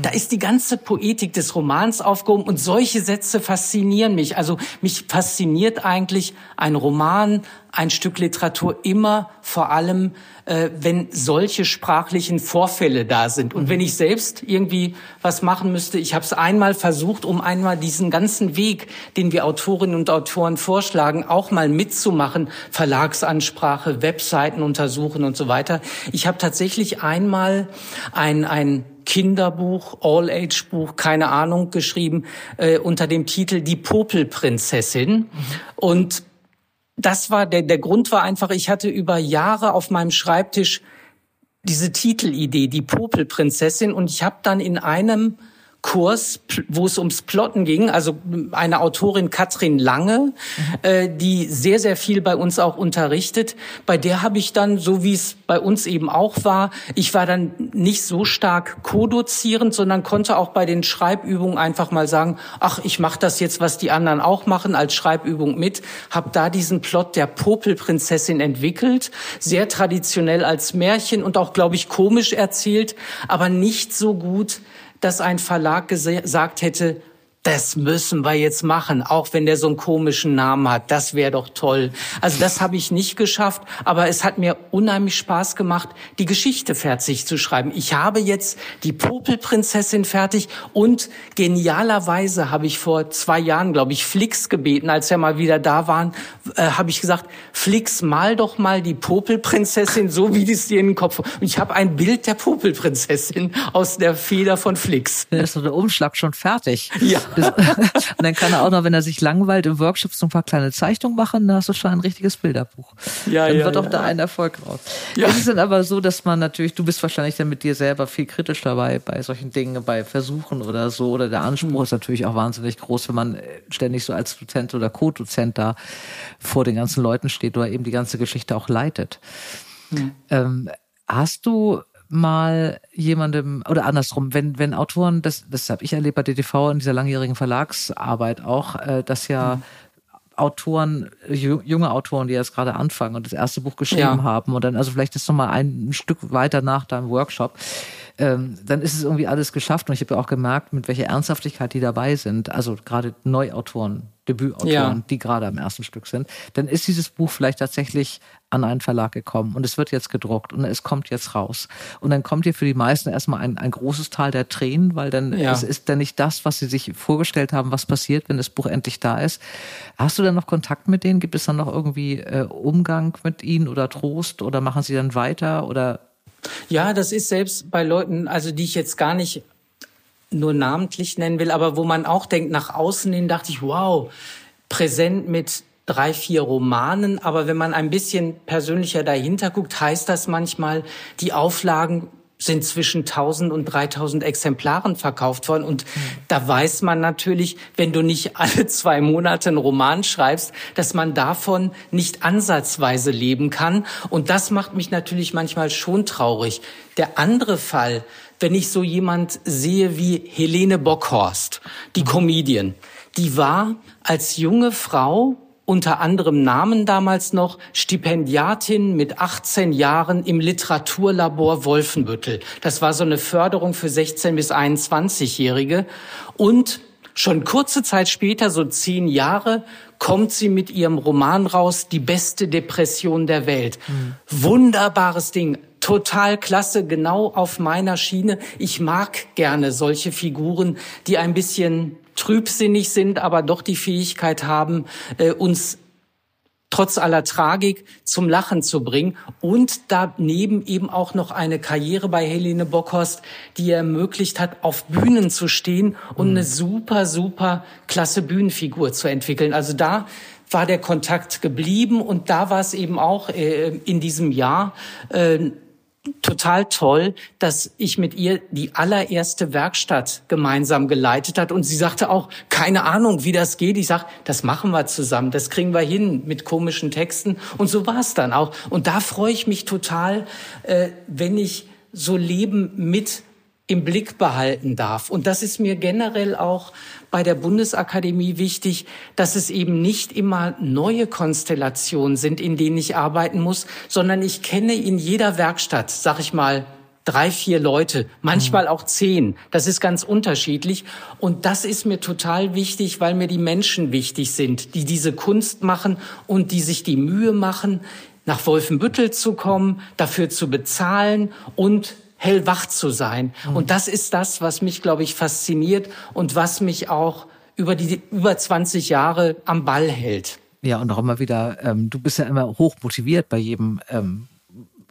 Da ist die ganze Poetik des Romans aufgehoben und solche Sätze faszinieren mich. Also mich fasziniert eigentlich ein Roman, ein Stück Literatur immer vor allem, äh, wenn solche sprachlichen Vorfälle da sind. Und wenn ich selbst irgendwie was machen müsste, ich habe es einmal versucht, um einmal diesen ganzen Weg, den wir Autorinnen und Autoren vorschlagen, auch mal mitzumachen, Verlagsansprache, Webseiten untersuchen und so weiter. Ich habe tatsächlich einmal ein, ein Kinderbuch, All-Age-Buch, keine Ahnung, geschrieben äh, unter dem Titel Die Popelprinzessin. Mhm. Und das war der, der Grund war einfach, ich hatte über Jahre auf meinem Schreibtisch diese Titelidee, die Popelprinzessin, und ich habe dann in einem Kurs, wo es ums Plotten ging, also eine Autorin Katrin Lange, mhm. äh, die sehr, sehr viel bei uns auch unterrichtet. Bei der habe ich dann, so wie es bei uns eben auch war, ich war dann nicht so stark kodozierend, sondern konnte auch bei den Schreibübungen einfach mal sagen, ach, ich mache das jetzt, was die anderen auch machen, als Schreibübung mit, habe da diesen Plot der Popelprinzessin entwickelt, sehr traditionell als Märchen und auch, glaube ich, komisch erzählt, aber nicht so gut, dass ein Verlag gesagt hätte, das müssen wir jetzt machen, auch wenn der so einen komischen Namen hat. Das wäre doch toll. Also das habe ich nicht geschafft, aber es hat mir unheimlich Spaß gemacht, die Geschichte fertig zu schreiben. Ich habe jetzt die Popelprinzessin fertig und genialerweise habe ich vor zwei Jahren, glaube ich, Flix gebeten, als wir mal wieder da waren, äh, habe ich gesagt, Flix, mal doch mal die Popelprinzessin, so wie es dir in den Kopf. Und ich habe ein Bild der Popelprinzessin aus der Feder von Flix.
Dann ist doch der Umschlag schon fertig.
Ja.
und dann kann er auch noch, wenn er sich langweilt, im Workshop so ein paar kleine Zeichnungen machen, dann hast du schon ein richtiges Bilderbuch. Ja, dann ja, wird auch ja. da ein Erfolg raus. Ja. Es ist dann aber so, dass man natürlich, du bist wahrscheinlich dann mit dir selber viel kritisch dabei bei solchen Dingen, bei Versuchen oder so. Oder der Anspruch mhm. ist natürlich auch wahnsinnig groß, wenn man ständig so als Dozent oder Co-Dozent da vor den ganzen Leuten steht oder eben die ganze Geschichte auch leitet. Mhm. Ähm, hast du mal jemandem oder andersrum, wenn wenn Autoren, das das habe ich erlebt bei DTV in dieser langjährigen Verlagsarbeit auch, äh, dass ja mhm. Autoren, junge Autoren, die jetzt gerade anfangen und das erste Buch geschrieben ja. haben und dann also vielleicht ist noch mal ein Stück weiter nach deinem Workshop, ähm, dann ist es irgendwie alles geschafft und ich habe ja auch gemerkt, mit welcher Ernsthaftigkeit die dabei sind. Also gerade Neuautoren, Debütautoren, ja. die gerade am ersten Stück sind, dann ist dieses Buch vielleicht tatsächlich an einen Verlag gekommen und es wird jetzt gedruckt und es kommt jetzt raus. Und dann kommt hier für die meisten erstmal ein, ein großes Tal der Tränen, weil dann ja. es ist dann nicht das, was sie sich vorgestellt haben, was passiert, wenn das Buch endlich da ist. Hast du dann noch Kontakt mit denen? Gibt es dann noch irgendwie äh, Umgang mit ihnen oder Trost oder machen sie dann weiter oder?
Ja, das ist selbst bei Leuten, also die ich jetzt gar nicht nur namentlich nennen will, aber wo man auch denkt, nach außen hin dachte ich, wow, präsent mit drei, vier Romanen. Aber wenn man ein bisschen persönlicher dahinter guckt, heißt das manchmal, die Auflagen sind zwischen 1000 und 3000 Exemplaren verkauft worden. Und mhm. da weiß man natürlich, wenn du nicht alle zwei Monate einen Roman schreibst, dass man davon nicht ansatzweise leben kann. Und das macht mich natürlich manchmal schon traurig. Der andere Fall, wenn ich so jemand sehe wie Helene Bockhorst, die mhm. Comedian, die war als junge Frau unter anderem Namen damals noch Stipendiatin mit 18 Jahren im Literaturlabor Wolfenbüttel. Das war so eine Förderung für 16 bis 21-Jährige. Und schon kurze Zeit später, so zehn Jahre, kommt sie mit ihrem Roman raus, Die beste Depression der Welt. Mhm. Wunderbares Ding total klasse, genau auf meiner Schiene. Ich mag gerne solche Figuren, die ein bisschen trübsinnig sind, aber doch die Fähigkeit haben, äh, uns trotz aller Tragik zum Lachen zu bringen und daneben eben auch noch eine Karriere bei Helene Bockhorst, die ermöglicht hat, auf Bühnen zu stehen und mhm. eine super, super klasse Bühnenfigur zu entwickeln. Also da war der Kontakt geblieben und da war es eben auch äh, in diesem Jahr äh, total toll, dass ich mit ihr die allererste Werkstatt gemeinsam geleitet hat und sie sagte auch keine Ahnung, wie das geht. Ich sag, das machen wir zusammen, das kriegen wir hin mit komischen Texten und so war es dann auch. Und da freue ich mich total, äh, wenn ich so Leben mit im Blick behalten darf. Und das ist mir generell auch bei der Bundesakademie wichtig, dass es eben nicht immer neue Konstellationen sind, in denen ich arbeiten muss, sondern ich kenne in jeder Werkstatt, sag ich mal, drei, vier Leute, manchmal auch zehn. Das ist ganz unterschiedlich. Und das ist mir total wichtig, weil mir die Menschen wichtig sind, die diese Kunst machen und die sich die Mühe machen, nach Wolfenbüttel zu kommen, dafür zu bezahlen und hellwach zu sein. Mhm. Und das ist das, was mich, glaube ich, fasziniert und was mich auch über die über 20 Jahre am Ball hält.
Ja, und auch immer wieder, ähm, du bist ja immer hoch motiviert bei jedem ähm,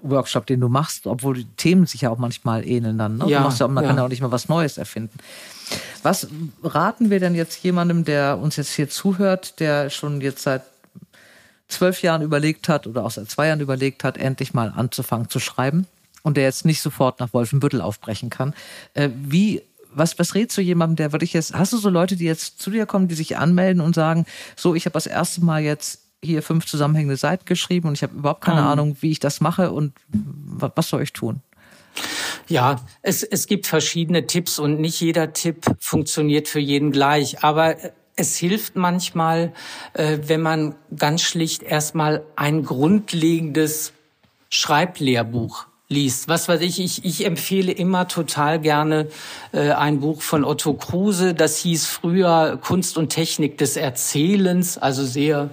Workshop, den du machst, obwohl die Themen sich ja auch manchmal ähneln dann. Ne? Ja, ja, man ja. kann ja auch nicht mal was Neues erfinden. Was raten wir denn jetzt jemandem, der uns jetzt hier zuhört, der schon jetzt seit zwölf Jahren überlegt hat oder auch seit zwei Jahren überlegt hat, endlich mal anzufangen zu schreiben und der jetzt nicht sofort nach Wolfenbüttel aufbrechen kann? Äh, wie was, was rätst du jemandem, der wirklich jetzt, hast du so Leute, die jetzt zu dir kommen, die sich anmelden und sagen, so, ich habe das erste Mal jetzt hier fünf zusammenhängende Seiten geschrieben und ich habe überhaupt keine mhm. Ahnung, wie ich das mache und was soll ich tun?
Ja, es, es gibt verschiedene Tipps und nicht jeder Tipp funktioniert für jeden gleich. Aber es hilft manchmal, äh, wenn man ganz schlicht erstmal ein grundlegendes Schreiblehrbuch liest. Was weiß ich, ich, ich empfehle immer total gerne äh, ein Buch von Otto Kruse, das hieß früher Kunst und Technik des Erzählens, also sehr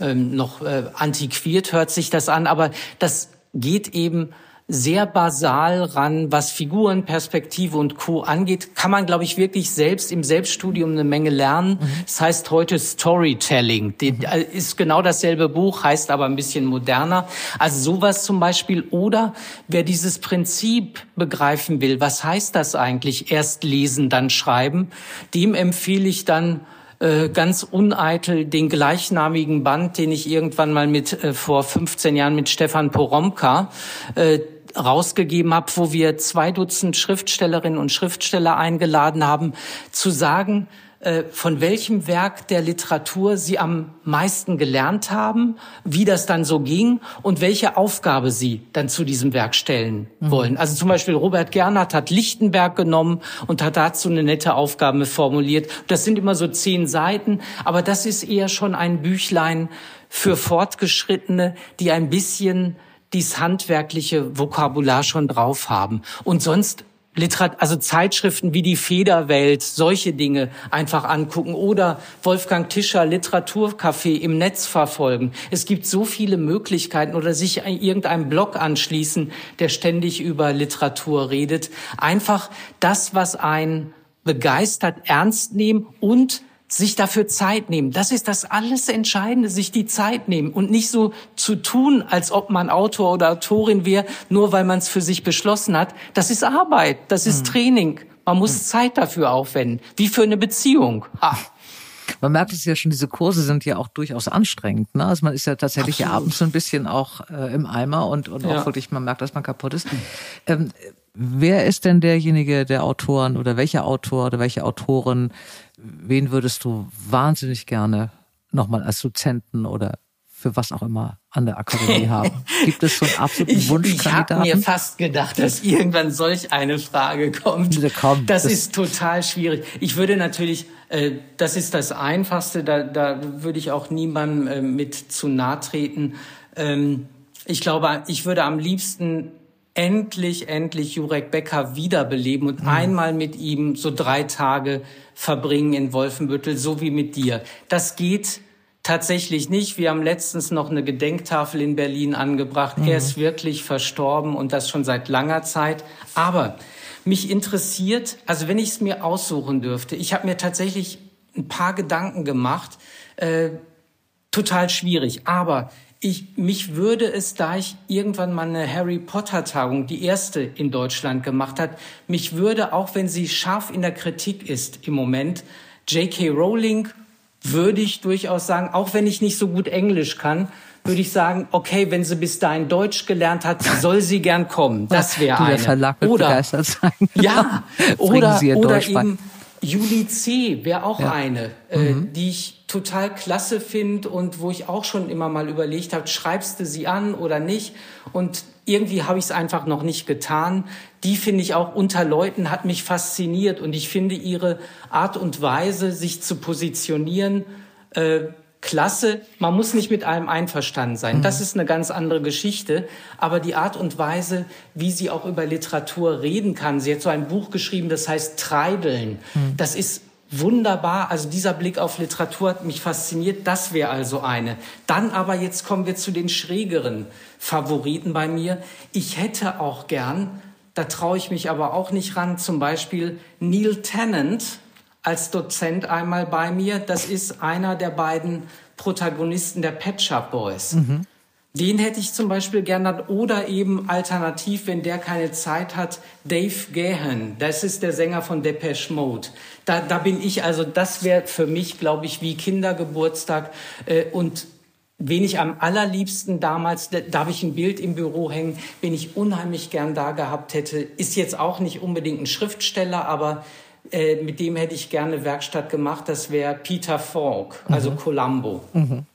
ähm, noch äh, antiquiert hört sich das an, aber das geht eben sehr basal ran, was Figuren, Perspektive und Co. angeht, kann man, glaube ich, wirklich selbst im Selbststudium eine Menge lernen. Mhm. Das heißt heute Storytelling. Mhm. ist genau dasselbe Buch, heißt aber ein bisschen moderner. Also sowas zum Beispiel. Oder wer dieses Prinzip begreifen will, was heißt das eigentlich? Erst lesen, dann schreiben. Dem empfehle ich dann äh, ganz uneitel den gleichnamigen Band, den ich irgendwann mal mit äh, vor 15 Jahren mit Stefan Poromka äh, rausgegeben habe, wo wir zwei Dutzend Schriftstellerinnen und Schriftsteller eingeladen haben, zu sagen, äh, von welchem Werk der Literatur sie am meisten gelernt haben, wie das dann so ging und welche Aufgabe sie dann zu diesem Werk stellen mhm. wollen. Also zum Beispiel Robert Gernhardt hat Lichtenberg genommen und hat dazu eine nette Aufgabe formuliert. Das sind immer so zehn Seiten, aber das ist eher schon ein Büchlein für Fortgeschrittene, die ein bisschen dies handwerkliche Vokabular schon drauf haben. Und sonst Literat also Zeitschriften wie die Federwelt, solche Dinge einfach angucken oder Wolfgang Tischer Literaturcafé im Netz verfolgen. Es gibt so viele Möglichkeiten oder sich irgendeinem Blog anschließen, der ständig über Literatur redet. Einfach das, was einen begeistert, ernst nehmen und sich dafür Zeit nehmen. Das ist das alles Entscheidende, sich die Zeit nehmen und nicht so zu tun, als ob man Autor oder Autorin wäre, nur weil man es für sich beschlossen hat. Das ist Arbeit, das ist mhm. Training. Man muss mhm. Zeit dafür aufwenden, wie für eine Beziehung. Ha.
Man merkt es ja schon, diese Kurse sind ja auch durchaus anstrengend. Ne? Also man ist ja tatsächlich ja abends so ein bisschen auch äh, im Eimer und, und ja. auch wirklich, man merkt, dass man kaputt ist. Ähm, wer ist denn derjenige der Autoren oder welcher Autor oder welche Autorin wen würdest du wahnsinnig gerne nochmal als Dozenten oder für was auch immer an der Akademie haben? Gibt es so einen absoluten ich, Wunschkandidaten?
Ich habe mir fast gedacht, dass irgendwann solch eine Frage kommt.
Komm,
das, das, ist total schwierig. Ich würde natürlich, äh, das ist das Einfachste, da, da würde ich auch niemandem äh, mit zu nahe treten. Ähm, ich glaube, ich würde am liebsten endlich, endlich Jurek Becker wiederbeleben und mhm. einmal mit ihm so drei Tage verbringen in Wolfenbüttel, so wie mit dir. Das geht tatsächlich nicht. Wir haben letztens noch eine Gedenktafel in Berlin angebracht. Mhm. Er ist wirklich verstorben und das schon seit langer Zeit. Aber mich interessiert, also wenn ich es mir aussuchen dürfte, ich habe mir tatsächlich ein paar Gedanken gemacht. Äh, total schwierig. Aber ich, mich würde es, da ich irgendwann mal eine Harry Potter Tagung, die erste in Deutschland gemacht hat, mich würde, auch wenn sie scharf in der Kritik ist im Moment, J.K. Rowling würde ich durchaus sagen, auch wenn ich nicht so gut Englisch kann, würde ich sagen, okay, wenn sie bis dahin Deutsch gelernt hat, soll sie gern kommen. Das wäre eine.
Der Verlag wird
oder,
begeistert sein.
Ja, oder, oder eben Julie C. wäre auch ja. eine, äh, mhm. die ich total klasse finde und wo ich auch schon immer mal überlegt habe, schreibst du sie an oder nicht? Und irgendwie habe ich es einfach noch nicht getan. Die finde ich auch unter Leuten hat mich fasziniert und ich finde ihre Art und Weise, sich zu positionieren, äh, klasse. Man muss nicht mit allem einverstanden sein. Mhm. Das ist eine ganz andere Geschichte. Aber die Art und Weise, wie sie auch über Literatur reden kann. Sie hat so ein Buch geschrieben, das heißt Treideln. Mhm. Das ist wunderbar. Also dieser Blick auf Literatur hat mich fasziniert. Das wäre also eine. Dann aber jetzt kommen wir zu den schrägeren Favoriten bei mir. Ich hätte auch gern, da traue ich mich aber auch nicht ran, zum Beispiel Neil Tennant als Dozent einmal bei mir. Das ist einer der beiden Protagonisten der Pet Shop Boys. Mhm. Den hätte ich zum Beispiel gerne oder eben alternativ, wenn der keine Zeit hat, Dave Gahan. Das ist der Sänger von Depeche Mode. Da, da bin ich also, das wäre für mich, glaube ich, wie Kindergeburtstag äh, und wen ich am allerliebsten damals, da habe ich ein Bild im Büro hängen, wen ich unheimlich gern da gehabt hätte, ist jetzt auch nicht unbedingt ein Schriftsteller, aber äh, mit dem hätte ich gerne Werkstatt gemacht. Das wäre Peter Falk, also mhm. Columbo. Mhm.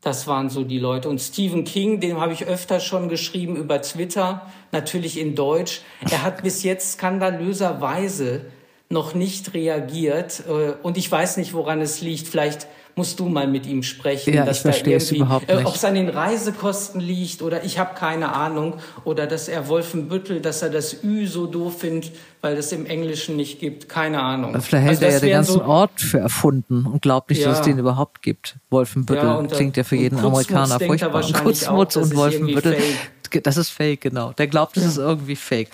Das waren so die Leute. Und Stephen King, dem habe ich öfter schon geschrieben über Twitter, natürlich in Deutsch. Er hat bis jetzt skandalöserweise noch nicht reagiert. Äh, und ich weiß nicht, woran es liegt. Vielleicht musst du mal mit ihm sprechen.
Ja, dass verstehe es überhaupt
nicht. Ob es an den Reisekosten liegt oder ich habe keine Ahnung. Oder dass er Wolfenbüttel, dass er das Ü so doof findet, weil es im Englischen nicht gibt. Keine Ahnung.
Also vielleicht hält also er ja den ganzen so, Ort für erfunden und glaubt nicht, ja. dass es den überhaupt gibt. Wolfenbüttel ja, klingt ja für jeden Amerikaner furchtbar. Und Kurzmutz und Wolfenbüttel. Das ist fake, genau. Der glaubt, es ja. ist irgendwie fake.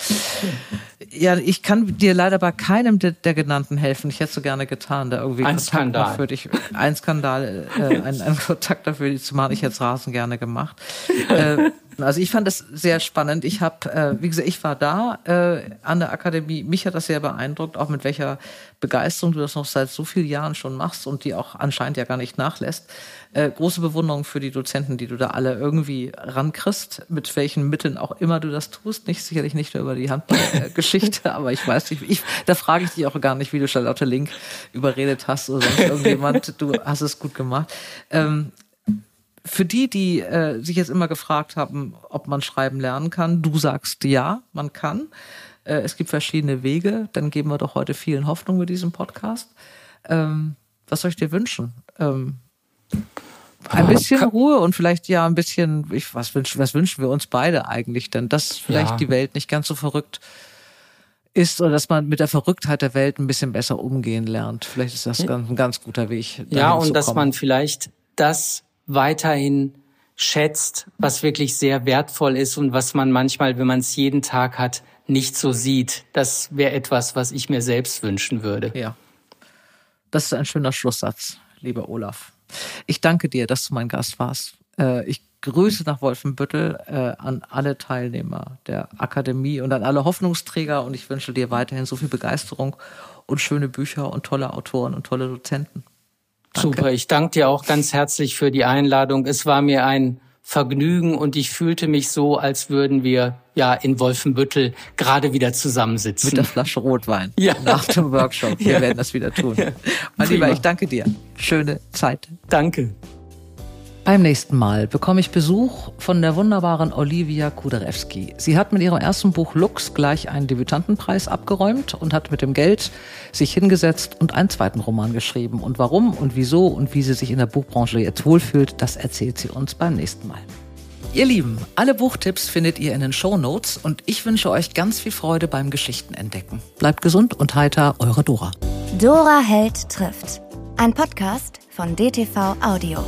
Ja, ich kann dir leider bei keinem der, der genannten helfen. Ich hätte es so gerne getan, da irgendwie
ein Kontakt Skandal.
für dich, ein Skandal, äh, ein, ein Kontakt dafür zu machen. Ich hätte es rasend gerne gemacht. Äh, also ich fand das sehr spannend. Ich habe, äh, wie gesagt, ich war da äh, an der Akademie. Mich hat das sehr beeindruckt, auch mit welcher Begeisterung du das noch seit so vielen Jahren schon machst und die auch anscheinend ja gar nicht nachlässt. Äh, große Bewunderung für die Dozenten, die du da alle irgendwie rankriegst, mit welchen Mitteln auch immer du das tust. Nicht sicherlich nicht nur über die Handballgeschichte, aber ich weiß nicht, ich, da frage ich dich auch gar nicht, wie du Charlotte Link überredet hast oder sonst irgendjemand. Du hast es gut gemacht. Ähm, für die, die äh, sich jetzt immer gefragt haben, ob man schreiben lernen kann, du sagst ja, man kann. Äh, es gibt verschiedene Wege. Dann geben wir doch heute vielen Hoffnung mit diesem Podcast. Ähm, was soll ich dir wünschen? Ähm, ein bisschen Ruhe und vielleicht ja ein bisschen, ich, was, wünschen, was wünschen wir uns beide eigentlich denn? Dass vielleicht ja. die Welt nicht ganz so verrückt ist oder dass man mit der Verrücktheit der Welt ein bisschen besser umgehen lernt. Vielleicht ist das ein ganz guter Weg.
Ja, und dass man vielleicht das weiterhin schätzt, was wirklich sehr wertvoll ist und was man manchmal, wenn man es jeden Tag hat, nicht so sieht. Das wäre etwas, was ich mir selbst wünschen würde.
Ja. Das ist ein schöner Schlusssatz, lieber Olaf. Ich danke dir, dass du mein Gast warst. Äh, ich grüße nach Wolfenbüttel äh, an alle Teilnehmer der Akademie und an alle Hoffnungsträger und ich wünsche dir weiterhin so viel Begeisterung und schöne Bücher und tolle Autoren und tolle Dozenten.
Danke. Super, ich danke dir auch ganz herzlich für die Einladung. Es war mir ein Vergnügen und ich fühlte mich so, als würden wir ja in Wolfenbüttel gerade wieder zusammensitzen.
Mit der Flasche Rotwein. Ja. Nach dem Workshop. Wir ja. werden das wieder tun. Ja. Mein Lieber, ich danke dir. Schöne Zeit.
Danke.
Beim nächsten Mal bekomme ich Besuch von der wunderbaren Olivia Kuderewski. Sie hat mit ihrem ersten Buch Lux gleich einen Debütantenpreis abgeräumt und hat mit dem Geld sich hingesetzt und einen zweiten Roman geschrieben. Und warum und wieso und wie sie sich in der Buchbranche jetzt wohlfühlt, das erzählt sie uns beim nächsten Mal. Ihr Lieben, alle Buchtipps findet ihr in den Show Notes und ich wünsche euch ganz viel Freude beim Geschichtenentdecken. Bleibt gesund und heiter, eure Dora.
Dora Held trifft. Ein Podcast von DTV Audio.